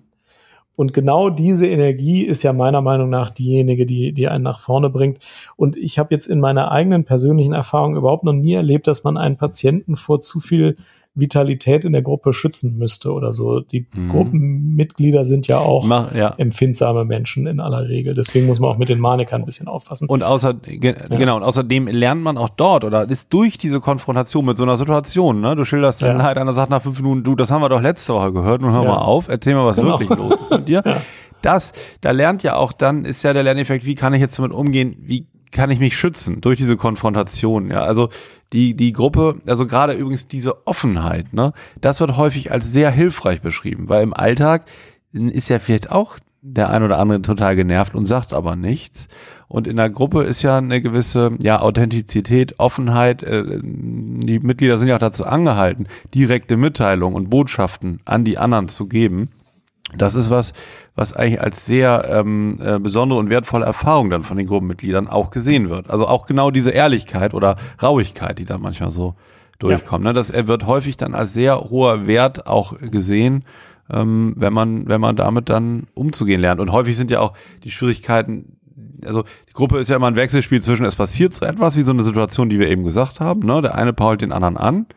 Und genau diese Energie ist ja meiner Meinung nach diejenige, die, die einen nach vorne bringt. Und ich habe jetzt in meiner eigenen persönlichen Erfahrung überhaupt noch nie erlebt, dass man einen Patienten vor zu viel Vitalität in der Gruppe schützen müsste oder so. Die mhm. Gruppenmitglieder sind ja auch Mach, ja. empfindsame Menschen in aller Regel. Deswegen muss man auch mit den Manikern ein bisschen aufpassen. Und außer, ge ja. genau, und außerdem lernt man auch dort oder ist durch diese Konfrontation mit so einer Situation, ne? Du schilderst ja. Leid, einer sagt nach fünf Minuten, du, das haben wir doch letzte Woche gehört, nun hör mal auf, erzähl mal, was genau. wirklich los ist mit dir. (laughs) Das, da lernt ja auch dann, ist ja der Lerneffekt, wie kann ich jetzt damit umgehen, wie kann ich mich schützen durch diese Konfrontation. Ja, also die die Gruppe, also gerade übrigens diese Offenheit, ne, das wird häufig als sehr hilfreich beschrieben, weil im Alltag ist ja vielleicht auch der ein oder andere total genervt und sagt aber nichts. Und in der Gruppe ist ja eine gewisse ja, Authentizität, Offenheit. Äh, die Mitglieder sind ja auch dazu angehalten, direkte Mitteilungen und Botschaften an die anderen zu geben. Das ist was, was eigentlich als sehr ähm, äh, besondere und wertvolle Erfahrung dann von den Gruppenmitgliedern auch gesehen wird. Also auch genau diese Ehrlichkeit oder Rauigkeit, die da manchmal so durchkommt. Ne? Das wird häufig dann als sehr hoher Wert auch gesehen, ähm, wenn man wenn man damit dann umzugehen lernt. Und häufig sind ja auch die Schwierigkeiten also die Gruppe ist ja immer ein Wechselspiel zwischen, es passiert so etwas wie so eine Situation, die wir eben gesagt haben, ne? Der eine pault den anderen an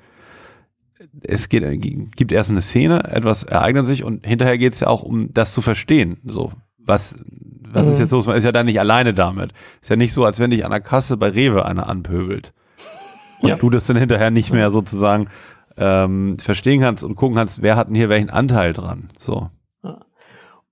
es geht, gibt erst eine Szene, etwas ereignet sich und hinterher geht es ja auch um das zu verstehen. So, was, was mhm. ist jetzt los? Man ist ja dann nicht alleine damit. Ist ja nicht so, als wenn dich an der Kasse bei Rewe einer anpöbelt. Und ja. du das dann hinterher nicht mehr sozusagen ähm, verstehen kannst und gucken kannst, wer hat denn hier welchen Anteil dran. So.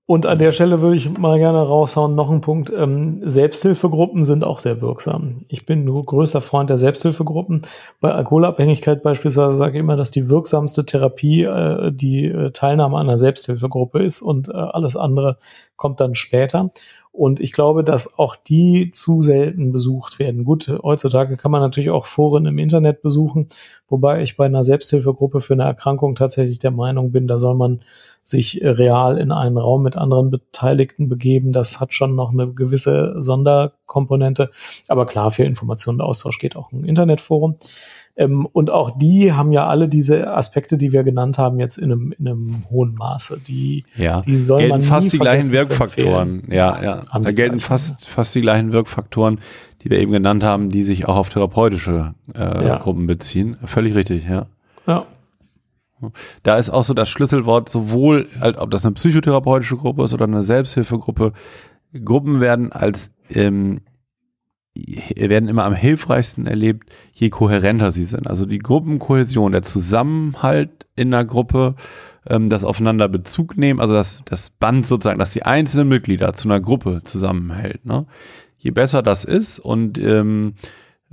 Und an der Stelle würde ich mal gerne raushauen, noch ein Punkt. Ähm, Selbsthilfegruppen sind auch sehr wirksam. Ich bin nur größter Freund der Selbsthilfegruppen. Bei Alkoholabhängigkeit beispielsweise sage ich immer, dass die wirksamste Therapie äh, die äh, Teilnahme an einer Selbsthilfegruppe ist und äh, alles andere kommt dann später. Und ich glaube, dass auch die zu selten besucht werden. Gut, heutzutage kann man natürlich auch Foren im Internet besuchen, wobei ich bei einer Selbsthilfegruppe für eine Erkrankung tatsächlich der Meinung bin, da soll man sich real in einen Raum mit anderen Beteiligten begeben. Das hat schon noch eine gewisse Sonderkomponente. Aber klar, für Informationen und Austausch geht auch ein Internetforum. Ähm, und auch die haben ja alle diese Aspekte, die wir genannt haben, jetzt in einem, in einem hohen Maße. Die, ja. die soll gelten man fast die gleichen Wirkfaktoren. Ja, ja. Haben da gelten fast, fast die gleichen Wirkfaktoren, die wir eben genannt haben, die sich auch auf therapeutische äh, ja. Gruppen beziehen. Völlig richtig, ja. Ja. Da ist auch so das Schlüsselwort, sowohl, ob das eine psychotherapeutische Gruppe ist oder eine Selbsthilfegruppe, Gruppen werden als ähm, werden immer am hilfreichsten erlebt, je kohärenter sie sind. Also die Gruppenkohäsion, der Zusammenhalt in der Gruppe, ähm, das aufeinander Bezug nehmen, also das, das Band sozusagen, dass die einzelnen Mitglieder zu einer Gruppe zusammenhält. Ne? Je besser das ist und ähm,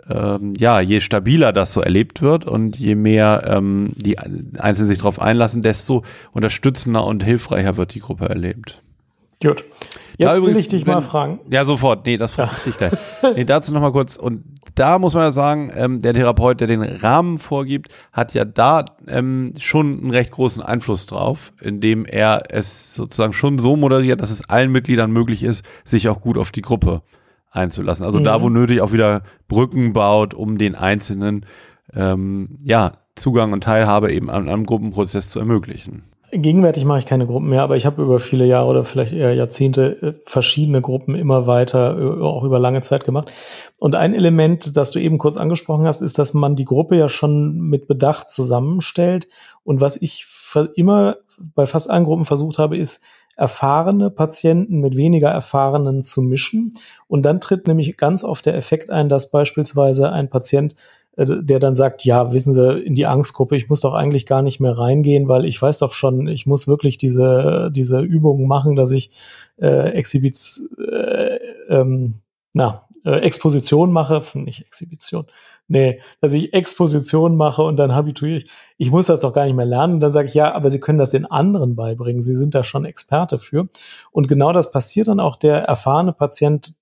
ähm, ja, je stabiler das so erlebt wird und je mehr ähm, die Einzelnen sich darauf einlassen, desto unterstützender und hilfreicher wird die Gruppe erlebt. Gut. Jetzt übrigens, will ich dich wenn, mal fragen. Ja, sofort. Nee, das frage ja. ich gleich. nee, dazu nochmal kurz. Und da muss man ja sagen, ähm, der Therapeut, der den Rahmen vorgibt, hat ja da ähm, schon einen recht großen Einfluss drauf, indem er es sozusagen schon so moderiert, dass es allen Mitgliedern möglich ist, sich auch gut auf die Gruppe einzulassen. Also mhm. da, wo nötig, auch wieder Brücken baut, um den Einzelnen ähm, ja, Zugang und Teilhabe eben an einem Gruppenprozess zu ermöglichen. Gegenwärtig mache ich keine Gruppen mehr, aber ich habe über viele Jahre oder vielleicht eher Jahrzehnte äh, verschiedene Gruppen immer weiter, äh, auch über lange Zeit gemacht. Und ein Element, das du eben kurz angesprochen hast, ist, dass man die Gruppe ja schon mit Bedacht zusammenstellt. Und was ich immer bei fast allen Gruppen versucht habe, ist, erfahrene Patienten mit weniger erfahrenen zu mischen. Und dann tritt nämlich ganz oft der Effekt ein, dass beispielsweise ein Patient, der dann sagt, ja, wissen Sie, in die Angstgruppe, ich muss doch eigentlich gar nicht mehr reingehen, weil ich weiß doch schon, ich muss wirklich diese, diese Übungen machen, dass ich äh, Exhibit, äh, ähm, na, äh, Exposition mache, nicht Exhibition, nee, dass ich Exposition mache und dann habituiere ich. Ich muss das doch gar nicht mehr lernen. Und dann sage ich, ja, aber Sie können das den anderen beibringen. Sie sind da schon Experte für. Und genau das passiert dann auch. Der erfahrene Patient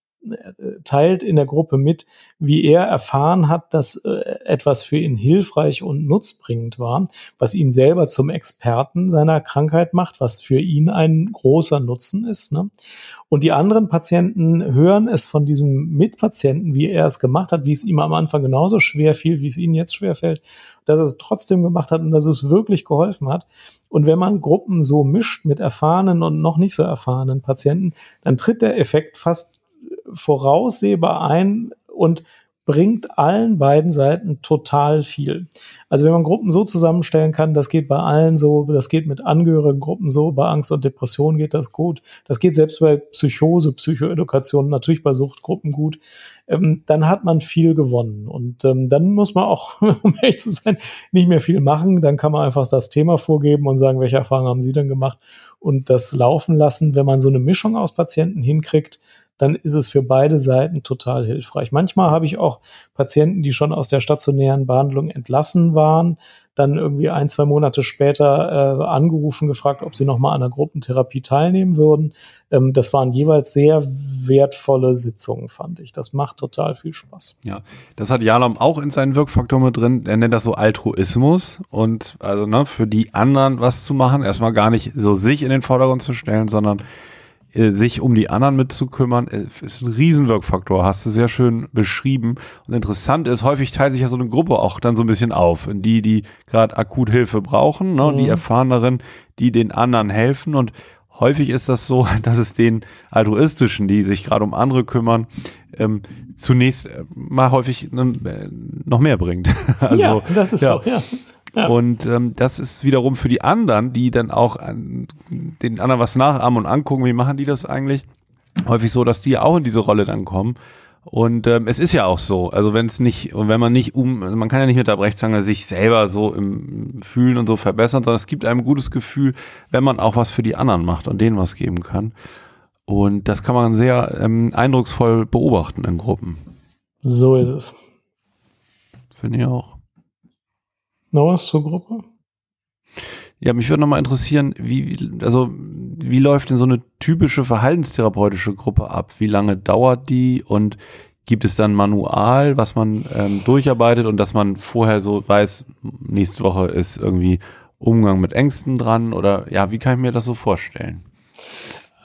teilt in der Gruppe mit, wie er erfahren hat, dass äh, etwas für ihn hilfreich und nutzbringend war, was ihn selber zum Experten seiner Krankheit macht, was für ihn ein großer Nutzen ist. Ne? Und die anderen Patienten hören es von diesem Mitpatienten, wie er es gemacht hat, wie es ihm am Anfang genauso schwer fiel, wie es ihnen jetzt schwer fällt, dass er es trotzdem gemacht hat und dass es wirklich geholfen hat. Und wenn man Gruppen so mischt mit erfahrenen und noch nicht so erfahrenen Patienten, dann tritt der Effekt fast voraussehbar ein und bringt allen beiden Seiten total viel. Also wenn man Gruppen so zusammenstellen kann, das geht bei allen so, das geht mit Angehörigengruppen so, bei Angst und Depression geht das gut, das geht selbst bei Psychose, Psychoedukation, natürlich bei Suchtgruppen gut, ähm, dann hat man viel gewonnen. Und ähm, dann muss man auch, (laughs) um ehrlich zu sein, nicht mehr viel machen. Dann kann man einfach das Thema vorgeben und sagen, welche Erfahrungen haben Sie denn gemacht und das laufen lassen. Wenn man so eine Mischung aus Patienten hinkriegt, dann ist es für beide Seiten total hilfreich. Manchmal habe ich auch Patienten, die schon aus der stationären Behandlung entlassen waren, dann irgendwie ein, zwei Monate später äh, angerufen, gefragt, ob sie nochmal an einer Gruppentherapie teilnehmen würden. Ähm, das waren jeweils sehr wertvolle Sitzungen, fand ich. Das macht total viel Spaß. Ja, das hat Jalom auch in seinen Wirkfaktoren mit drin. Er nennt das so Altruismus und also ne, für die anderen was zu machen, erstmal gar nicht so sich in den Vordergrund zu stellen, sondern sich um die anderen mitzukümmern, äh, ist ein Riesenwirkfaktor, hast du sehr schön beschrieben. Und interessant ist, häufig teilt sich ja so eine Gruppe auch dann so ein bisschen auf, in die, die gerade akut Hilfe brauchen, ne, mhm. die Erfahreneren, die den anderen helfen und häufig ist das so, (laughs) dass es den altruistischen, die sich gerade um andere kümmern, ähm, zunächst äh, mal häufig ne, noch mehr bringt. (laughs) also, ja, das ist ja. so, ja. Und ähm, das ist wiederum für die anderen, die dann auch an, den anderen was nachahmen und angucken, wie machen die das eigentlich, häufig so, dass die auch in diese Rolle dann kommen. Und ähm, es ist ja auch so, also wenn es nicht, und wenn man nicht um, also man kann ja nicht mit der Brechzange sich selber so im Fühlen und so verbessern, sondern es gibt einem gutes Gefühl, wenn man auch was für die anderen macht und denen was geben kann. Und das kann man sehr ähm, eindrucksvoll beobachten in Gruppen. So ist es. Finde ich auch. Noch was zur Gruppe? Ja, mich würde nochmal interessieren, wie, also, wie läuft denn so eine typische verhaltenstherapeutische Gruppe ab? Wie lange dauert die und gibt es dann Manual, was man ähm, durcharbeitet und dass man vorher so weiß, nächste Woche ist irgendwie Umgang mit Ängsten dran oder ja, wie kann ich mir das so vorstellen?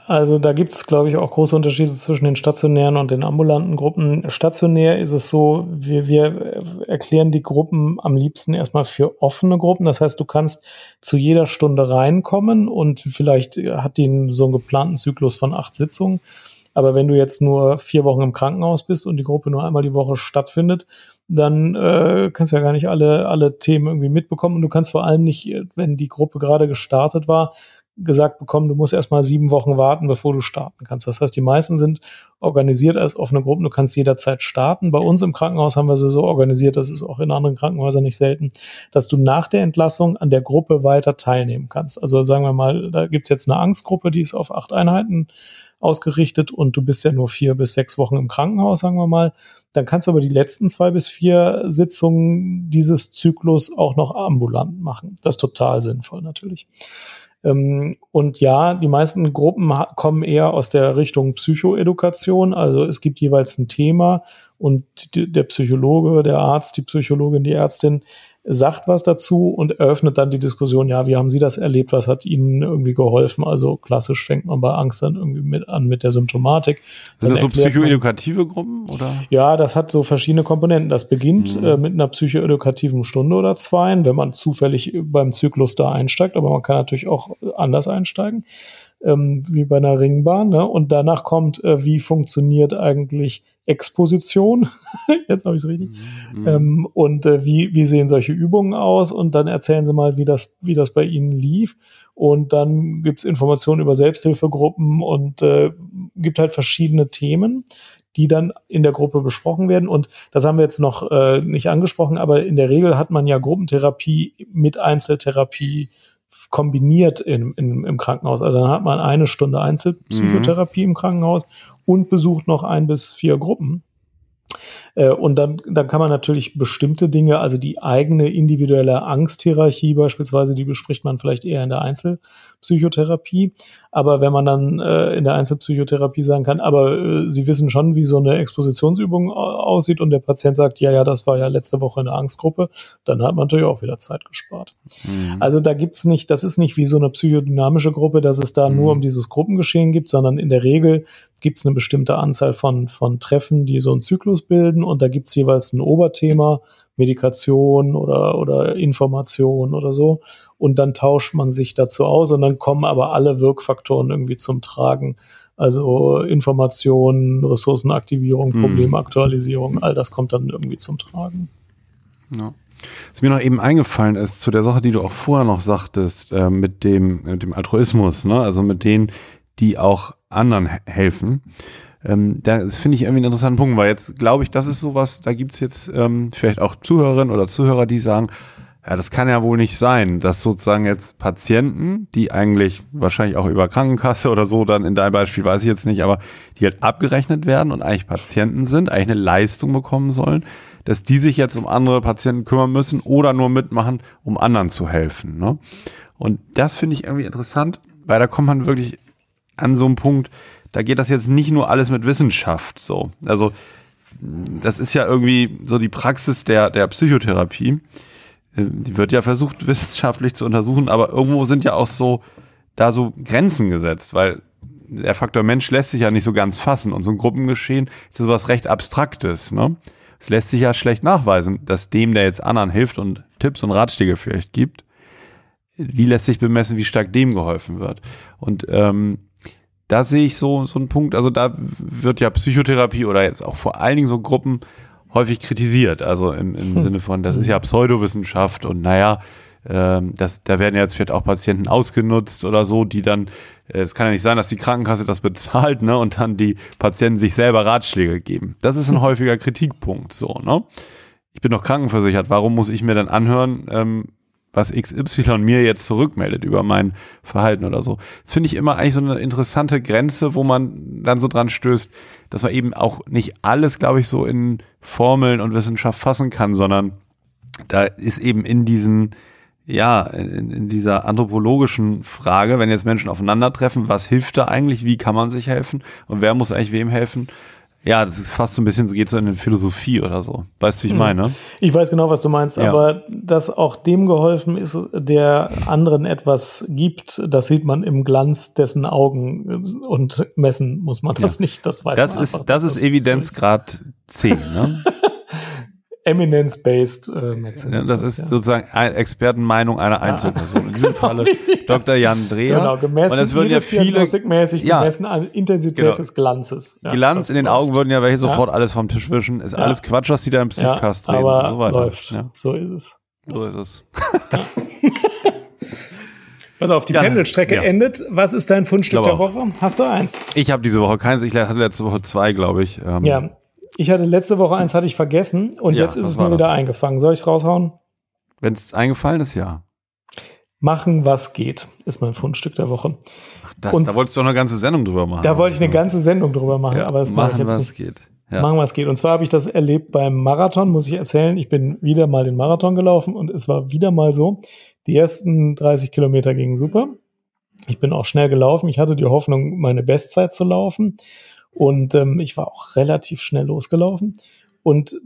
Also da gibt es, glaube ich, auch große Unterschiede zwischen den stationären und den ambulanten Gruppen. Stationär ist es so, wir, wir erklären die Gruppen am liebsten erstmal für offene Gruppen. Das heißt, du kannst zu jeder Stunde reinkommen und vielleicht hat die so einen geplanten Zyklus von acht Sitzungen. Aber wenn du jetzt nur vier Wochen im Krankenhaus bist und die Gruppe nur einmal die Woche stattfindet, dann äh, kannst du ja gar nicht alle, alle Themen irgendwie mitbekommen. Und du kannst vor allem nicht, wenn die Gruppe gerade gestartet war, gesagt bekommen, du musst erstmal sieben Wochen warten, bevor du starten kannst. Das heißt, die meisten sind organisiert als offene Gruppen. Du kannst jederzeit starten. Bei uns im Krankenhaus haben wir sie so organisiert, das ist auch in anderen Krankenhäusern nicht selten, dass du nach der Entlassung an der Gruppe weiter teilnehmen kannst. Also sagen wir mal, da gibt's jetzt eine Angstgruppe, die ist auf acht Einheiten ausgerichtet und du bist ja nur vier bis sechs Wochen im Krankenhaus, sagen wir mal. Dann kannst du aber die letzten zwei bis vier Sitzungen dieses Zyklus auch noch ambulant machen. Das ist total sinnvoll natürlich. Ähm, und ja, die meisten Gruppen kommen eher aus der Richtung Psychoedukation. Also es gibt jeweils ein Thema und der Psychologe, der Arzt, die Psychologin, die Ärztin sagt was dazu und eröffnet dann die Diskussion, ja, wie haben Sie das erlebt, was hat Ihnen irgendwie geholfen? Also klassisch fängt man bei Angst dann irgendwie mit an mit der Symptomatik. Sind das so psychoedukative Gruppen oder? Ja, das hat so verschiedene Komponenten. Das beginnt mhm. äh, mit einer psychoedukativen Stunde oder zwei, wenn man zufällig beim Zyklus da einsteigt, aber man kann natürlich auch anders einsteigen. Ähm, wie bei einer Ringbahn. Ne? Und danach kommt, äh, wie funktioniert eigentlich Exposition. (laughs) Jetzt habe ich es richtig. Mhm. Ähm, und äh, wie, wie sehen solche Übungen aus? Und dann erzählen Sie mal, wie das, wie das bei Ihnen lief. Und dann gibt es Informationen über Selbsthilfegruppen und äh, gibt halt verschiedene Themen, die dann in der Gruppe besprochen werden. Und das haben wir jetzt noch äh, nicht angesprochen, aber in der Regel hat man ja Gruppentherapie mit Einzeltherapie kombiniert in, in, im Krankenhaus. Also dann hat man eine Stunde Einzelpsychotherapie mhm. im Krankenhaus und besucht noch ein bis vier Gruppen. Äh, und dann, dann kann man natürlich bestimmte Dinge, also die eigene individuelle Angsthierarchie beispielsweise, die bespricht man vielleicht eher in der Einzelpsychotherapie. Aber wenn man dann äh, in der Einzelpsychotherapie sagen kann, aber äh, Sie wissen schon, wie so eine Expositionsübung aussieht und der Patient sagt, ja, ja, das war ja letzte Woche eine Angstgruppe, dann hat man natürlich auch wieder Zeit gespart. Mhm. Also da gibt's nicht, das ist nicht wie so eine psychodynamische Gruppe, dass es da mhm. nur um dieses Gruppengeschehen gibt, sondern in der Regel gibt es eine bestimmte Anzahl von, von Treffen, die so einen Zyklus bilden und da gibt es jeweils ein Oberthema, Medikation oder, oder Information oder so. Und dann tauscht man sich dazu aus und dann kommen aber alle Wirkfaktoren irgendwie zum Tragen. Also Information, Ressourcenaktivierung, hm. Problemaktualisierung, all das kommt dann irgendwie zum Tragen. Ja. Was mir noch eben eingefallen ist, zu der Sache, die du auch vorher noch sagtest, äh, mit, dem, mit dem Altruismus, ne? also mit denen, die auch anderen helfen. Ähm, das finde ich irgendwie einen interessanten Punkt, weil jetzt glaube ich, das ist sowas, da gibt's jetzt ähm, vielleicht auch Zuhörerinnen oder Zuhörer, die sagen, ja, das kann ja wohl nicht sein, dass sozusagen jetzt Patienten, die eigentlich wahrscheinlich auch über Krankenkasse oder so, dann in deinem Beispiel weiß ich jetzt nicht, aber die halt abgerechnet werden und eigentlich Patienten sind, eigentlich eine Leistung bekommen sollen, dass die sich jetzt um andere Patienten kümmern müssen oder nur mitmachen, um anderen zu helfen. Ne? Und das finde ich irgendwie interessant, weil da kommt man wirklich an so einem Punkt, da geht das jetzt nicht nur alles mit Wissenschaft so. Also das ist ja irgendwie so die Praxis der, der Psychotherapie. Äh, die wird ja versucht, (laughs) wissenschaftlich zu untersuchen, aber irgendwo sind ja auch so, da so Grenzen gesetzt, weil der Faktor Mensch lässt sich ja nicht so ganz fassen und so ein Gruppengeschehen ist ja sowas recht Abstraktes, ne? Es lässt sich ja schlecht nachweisen, dass dem, der jetzt anderen hilft und Tipps und Ratschläge vielleicht gibt, wie lässt sich bemessen, wie stark dem geholfen wird. Und ähm, da sehe ich so, so einen Punkt, also da wird ja Psychotherapie oder jetzt auch vor allen Dingen so Gruppen häufig kritisiert. Also im, im hm. Sinne von, das ist ja Pseudowissenschaft und naja, ähm, das, da werden jetzt vielleicht auch Patienten ausgenutzt oder so, die dann, äh, es kann ja nicht sein, dass die Krankenkasse das (laughs) bezahlt, ne, und dann die Patienten sich selber Ratschläge geben. Das ist ein (laughs) häufiger Kritikpunkt, so, ne. Ich bin doch krankenversichert, warum muss ich mir dann anhören, ähm, was XY mir jetzt zurückmeldet über mein Verhalten oder so. Das finde ich immer eigentlich so eine interessante Grenze, wo man dann so dran stößt, dass man eben auch nicht alles, glaube ich, so in Formeln und Wissenschaft fassen kann, sondern da ist eben in diesen, ja, in, in dieser anthropologischen Frage, wenn jetzt Menschen aufeinandertreffen, was hilft da eigentlich, wie kann man sich helfen? Und wer muss eigentlich wem helfen, ja, das ist fast so ein bisschen, so geht so in eine Philosophie oder so. Weißt du, wie ich hm. meine? Ich weiß genau, was du meinst, ja. aber dass auch dem geholfen ist, der anderen etwas gibt, das sieht man im Glanz dessen Augen und messen muss man das ja. nicht, das weiß das man ist, einfach, Das ist Evidenzgrad 10, ne? (laughs) Eminence-based äh, Medicine. Ja, das ist ja. sozusagen eine Expertenmeinung einer Einzelperson. In diesem (laughs) Falle Dr. Jan Dreher. Genau, gemessen, und es würden ja viele diagnostikmäßig ja, gemessen an Intensität genau. des Glanzes. Ja, Glanz in den Augen würden ja welche sofort alles vom Tisch wischen. Ist alles Quatsch, was die da im Psychcast reden aber und so weiter. Läuft. So ist es. So ist es. (laughs) Pass auf, die ja, Pendelstrecke ja. endet. Was ist dein Fundstück der Woche? Hast du eins? Ich habe diese Woche keins. Ich hatte letzte Woche zwei, glaube ich. Ähm, ja, ich hatte letzte Woche eins, hatte ich vergessen und ja, jetzt ist es mir wieder das? eingefangen. Soll ich es raushauen? Wenn es eingefallen ist, ja. Machen, was geht, ist mein Fundstück der Woche. Ach, das, und da wolltest du doch eine ganze Sendung drüber machen. Da wollte ich eine ganze Sendung drüber machen, ja, aber das mache ich jetzt was nicht. Geht. Ja. Machen, was geht. Und zwar habe ich das erlebt beim Marathon, muss ich erzählen. Ich bin wieder mal den Marathon gelaufen und es war wieder mal so. Die ersten 30 Kilometer gingen super. Ich bin auch schnell gelaufen. Ich hatte die Hoffnung, meine Bestzeit zu laufen. Und ähm, ich war auch relativ schnell losgelaufen. Und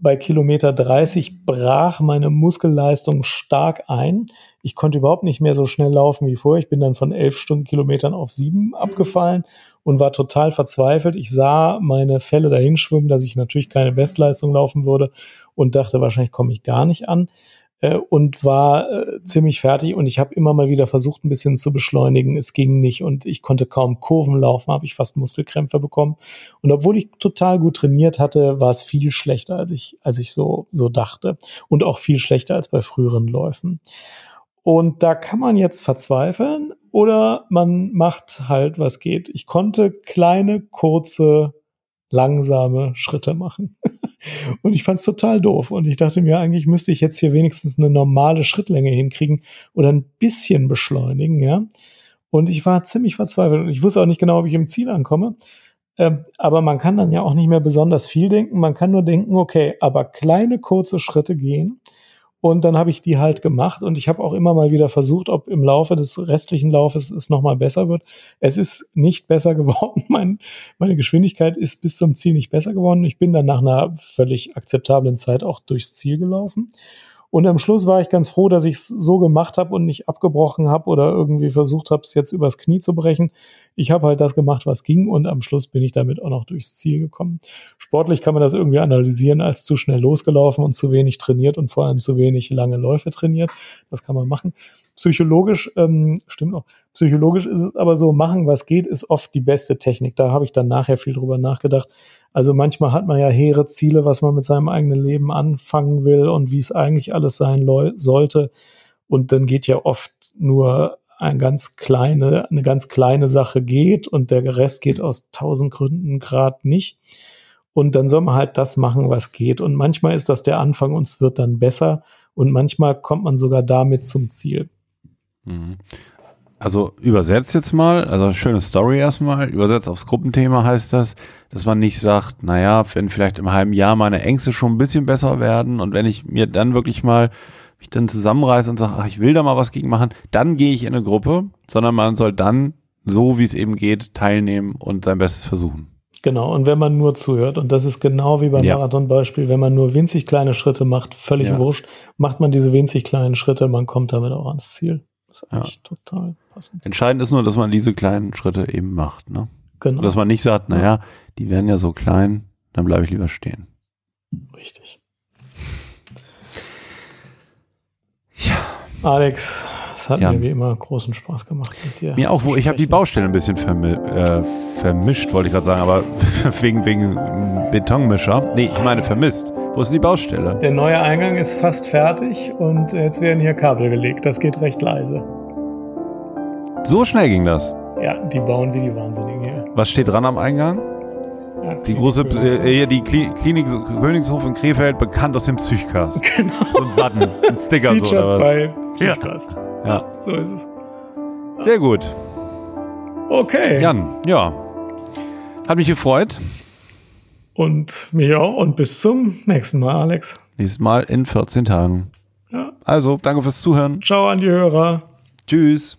bei Kilometer 30 brach meine Muskelleistung stark ein. Ich konnte überhaupt nicht mehr so schnell laufen wie vorher. Ich bin dann von elf Stundenkilometern auf sieben abgefallen und war total verzweifelt. Ich sah meine Fälle dahin schwimmen, dass ich natürlich keine Bestleistung laufen würde und dachte, wahrscheinlich komme ich gar nicht an äh, und war äh, ziemlich fertig und ich habe immer mal wieder versucht, ein bisschen zu beschleunigen. Es ging nicht und ich konnte kaum Kurven laufen, habe ich fast Muskelkrämpfe bekommen. Und obwohl ich total gut trainiert hatte, war es viel schlechter, als ich, als ich so, so dachte. Und auch viel schlechter als bei früheren Läufen. Und da kann man jetzt verzweifeln oder man macht halt, was geht. Ich konnte kleine, kurze, langsame Schritte machen. Und ich fand es total doof. Und ich dachte mir, eigentlich müsste ich jetzt hier wenigstens eine normale Schrittlänge hinkriegen oder ein bisschen beschleunigen, ja. Und ich war ziemlich verzweifelt und ich wusste auch nicht genau, ob ich im Ziel ankomme. Ähm, aber man kann dann ja auch nicht mehr besonders viel denken. Man kann nur denken, okay, aber kleine, kurze Schritte gehen. Und dann habe ich die halt gemacht und ich habe auch immer mal wieder versucht, ob im Laufe des restlichen Laufes es nochmal besser wird. Es ist nicht besser (laughs) geworden. Mein, meine Geschwindigkeit ist bis zum Ziel nicht besser geworden. Ich bin dann nach einer völlig akzeptablen Zeit auch durchs Ziel gelaufen. Und am Schluss war ich ganz froh, dass ich es so gemacht habe und nicht abgebrochen habe oder irgendwie versucht habe, es jetzt übers Knie zu brechen. Ich habe halt das gemacht, was ging und am Schluss bin ich damit auch noch durchs Ziel gekommen. Sportlich kann man das irgendwie analysieren als zu schnell losgelaufen und zu wenig trainiert und vor allem zu wenig lange Läufe trainiert. Das kann man machen. Psychologisch, ähm, stimmt auch, psychologisch ist es aber so, machen, was geht, ist oft die beste Technik. Da habe ich dann nachher viel drüber nachgedacht. Also manchmal hat man ja hehre Ziele, was man mit seinem eigenen Leben anfangen will und wie es eigentlich alles sein sollte. Und dann geht ja oft nur ein ganz kleine, eine ganz kleine Sache geht und der Rest geht aus tausend Gründen gerade nicht. Und dann soll man halt das machen, was geht. Und manchmal ist das der Anfang und es wird dann besser. Und manchmal kommt man sogar damit zum Ziel. Also übersetzt jetzt mal, also schöne Story erstmal, übersetzt aufs Gruppenthema heißt das, dass man nicht sagt, naja, wenn vielleicht im halben Jahr meine Ängste schon ein bisschen besser werden und wenn ich mir dann wirklich mal mich dann zusammenreiße und sage, ach, ich will da mal was gegen machen, dann gehe ich in eine Gruppe, sondern man soll dann, so wie es eben geht, teilnehmen und sein Bestes versuchen. Genau, und wenn man nur zuhört, und das ist genau wie beim ja. Marathon-Beispiel, wenn man nur winzig kleine Schritte macht, völlig ja. wurscht, macht man diese winzig kleinen Schritte, man kommt damit auch ans Ziel. Das ist eigentlich ja. total passend. Entscheidend ist nur, dass man diese kleinen Schritte eben macht. Ne? Genau. Und dass man nicht sagt, naja, die werden ja so klein, dann bleibe ich lieber stehen. Richtig. Ja. Alex, es hat ja. mir wie immer großen Spaß gemacht mit dir. Mir auch, wo ich habe die Baustelle ein bisschen vermi äh, vermischt, wollte ich gerade sagen, aber (laughs) wegen, wegen Betonmischer. Nee, ich meine vermisst. Wo ist die Baustelle? Der neue Eingang ist fast fertig und jetzt werden hier Kabel gelegt. Das geht recht leise. So schnell ging das? Ja, die bauen wie die Wahnsinnigen hier. Was steht dran am Eingang? Ja, die große, äh, die Klinik Königshof in Krefeld, bekannt aus dem Psychcast. Genau. So ein Button, ein Sticker so oder was? bei Psychcast. Ja. ja. So ist es. Sehr gut. Okay. Jan, ja. Hat mich gefreut. Und mich auch. Und bis zum nächsten Mal, Alex. Nächstes Mal in 14 Tagen. Ja. Also, danke fürs Zuhören. Ciao an die Hörer. Tschüss.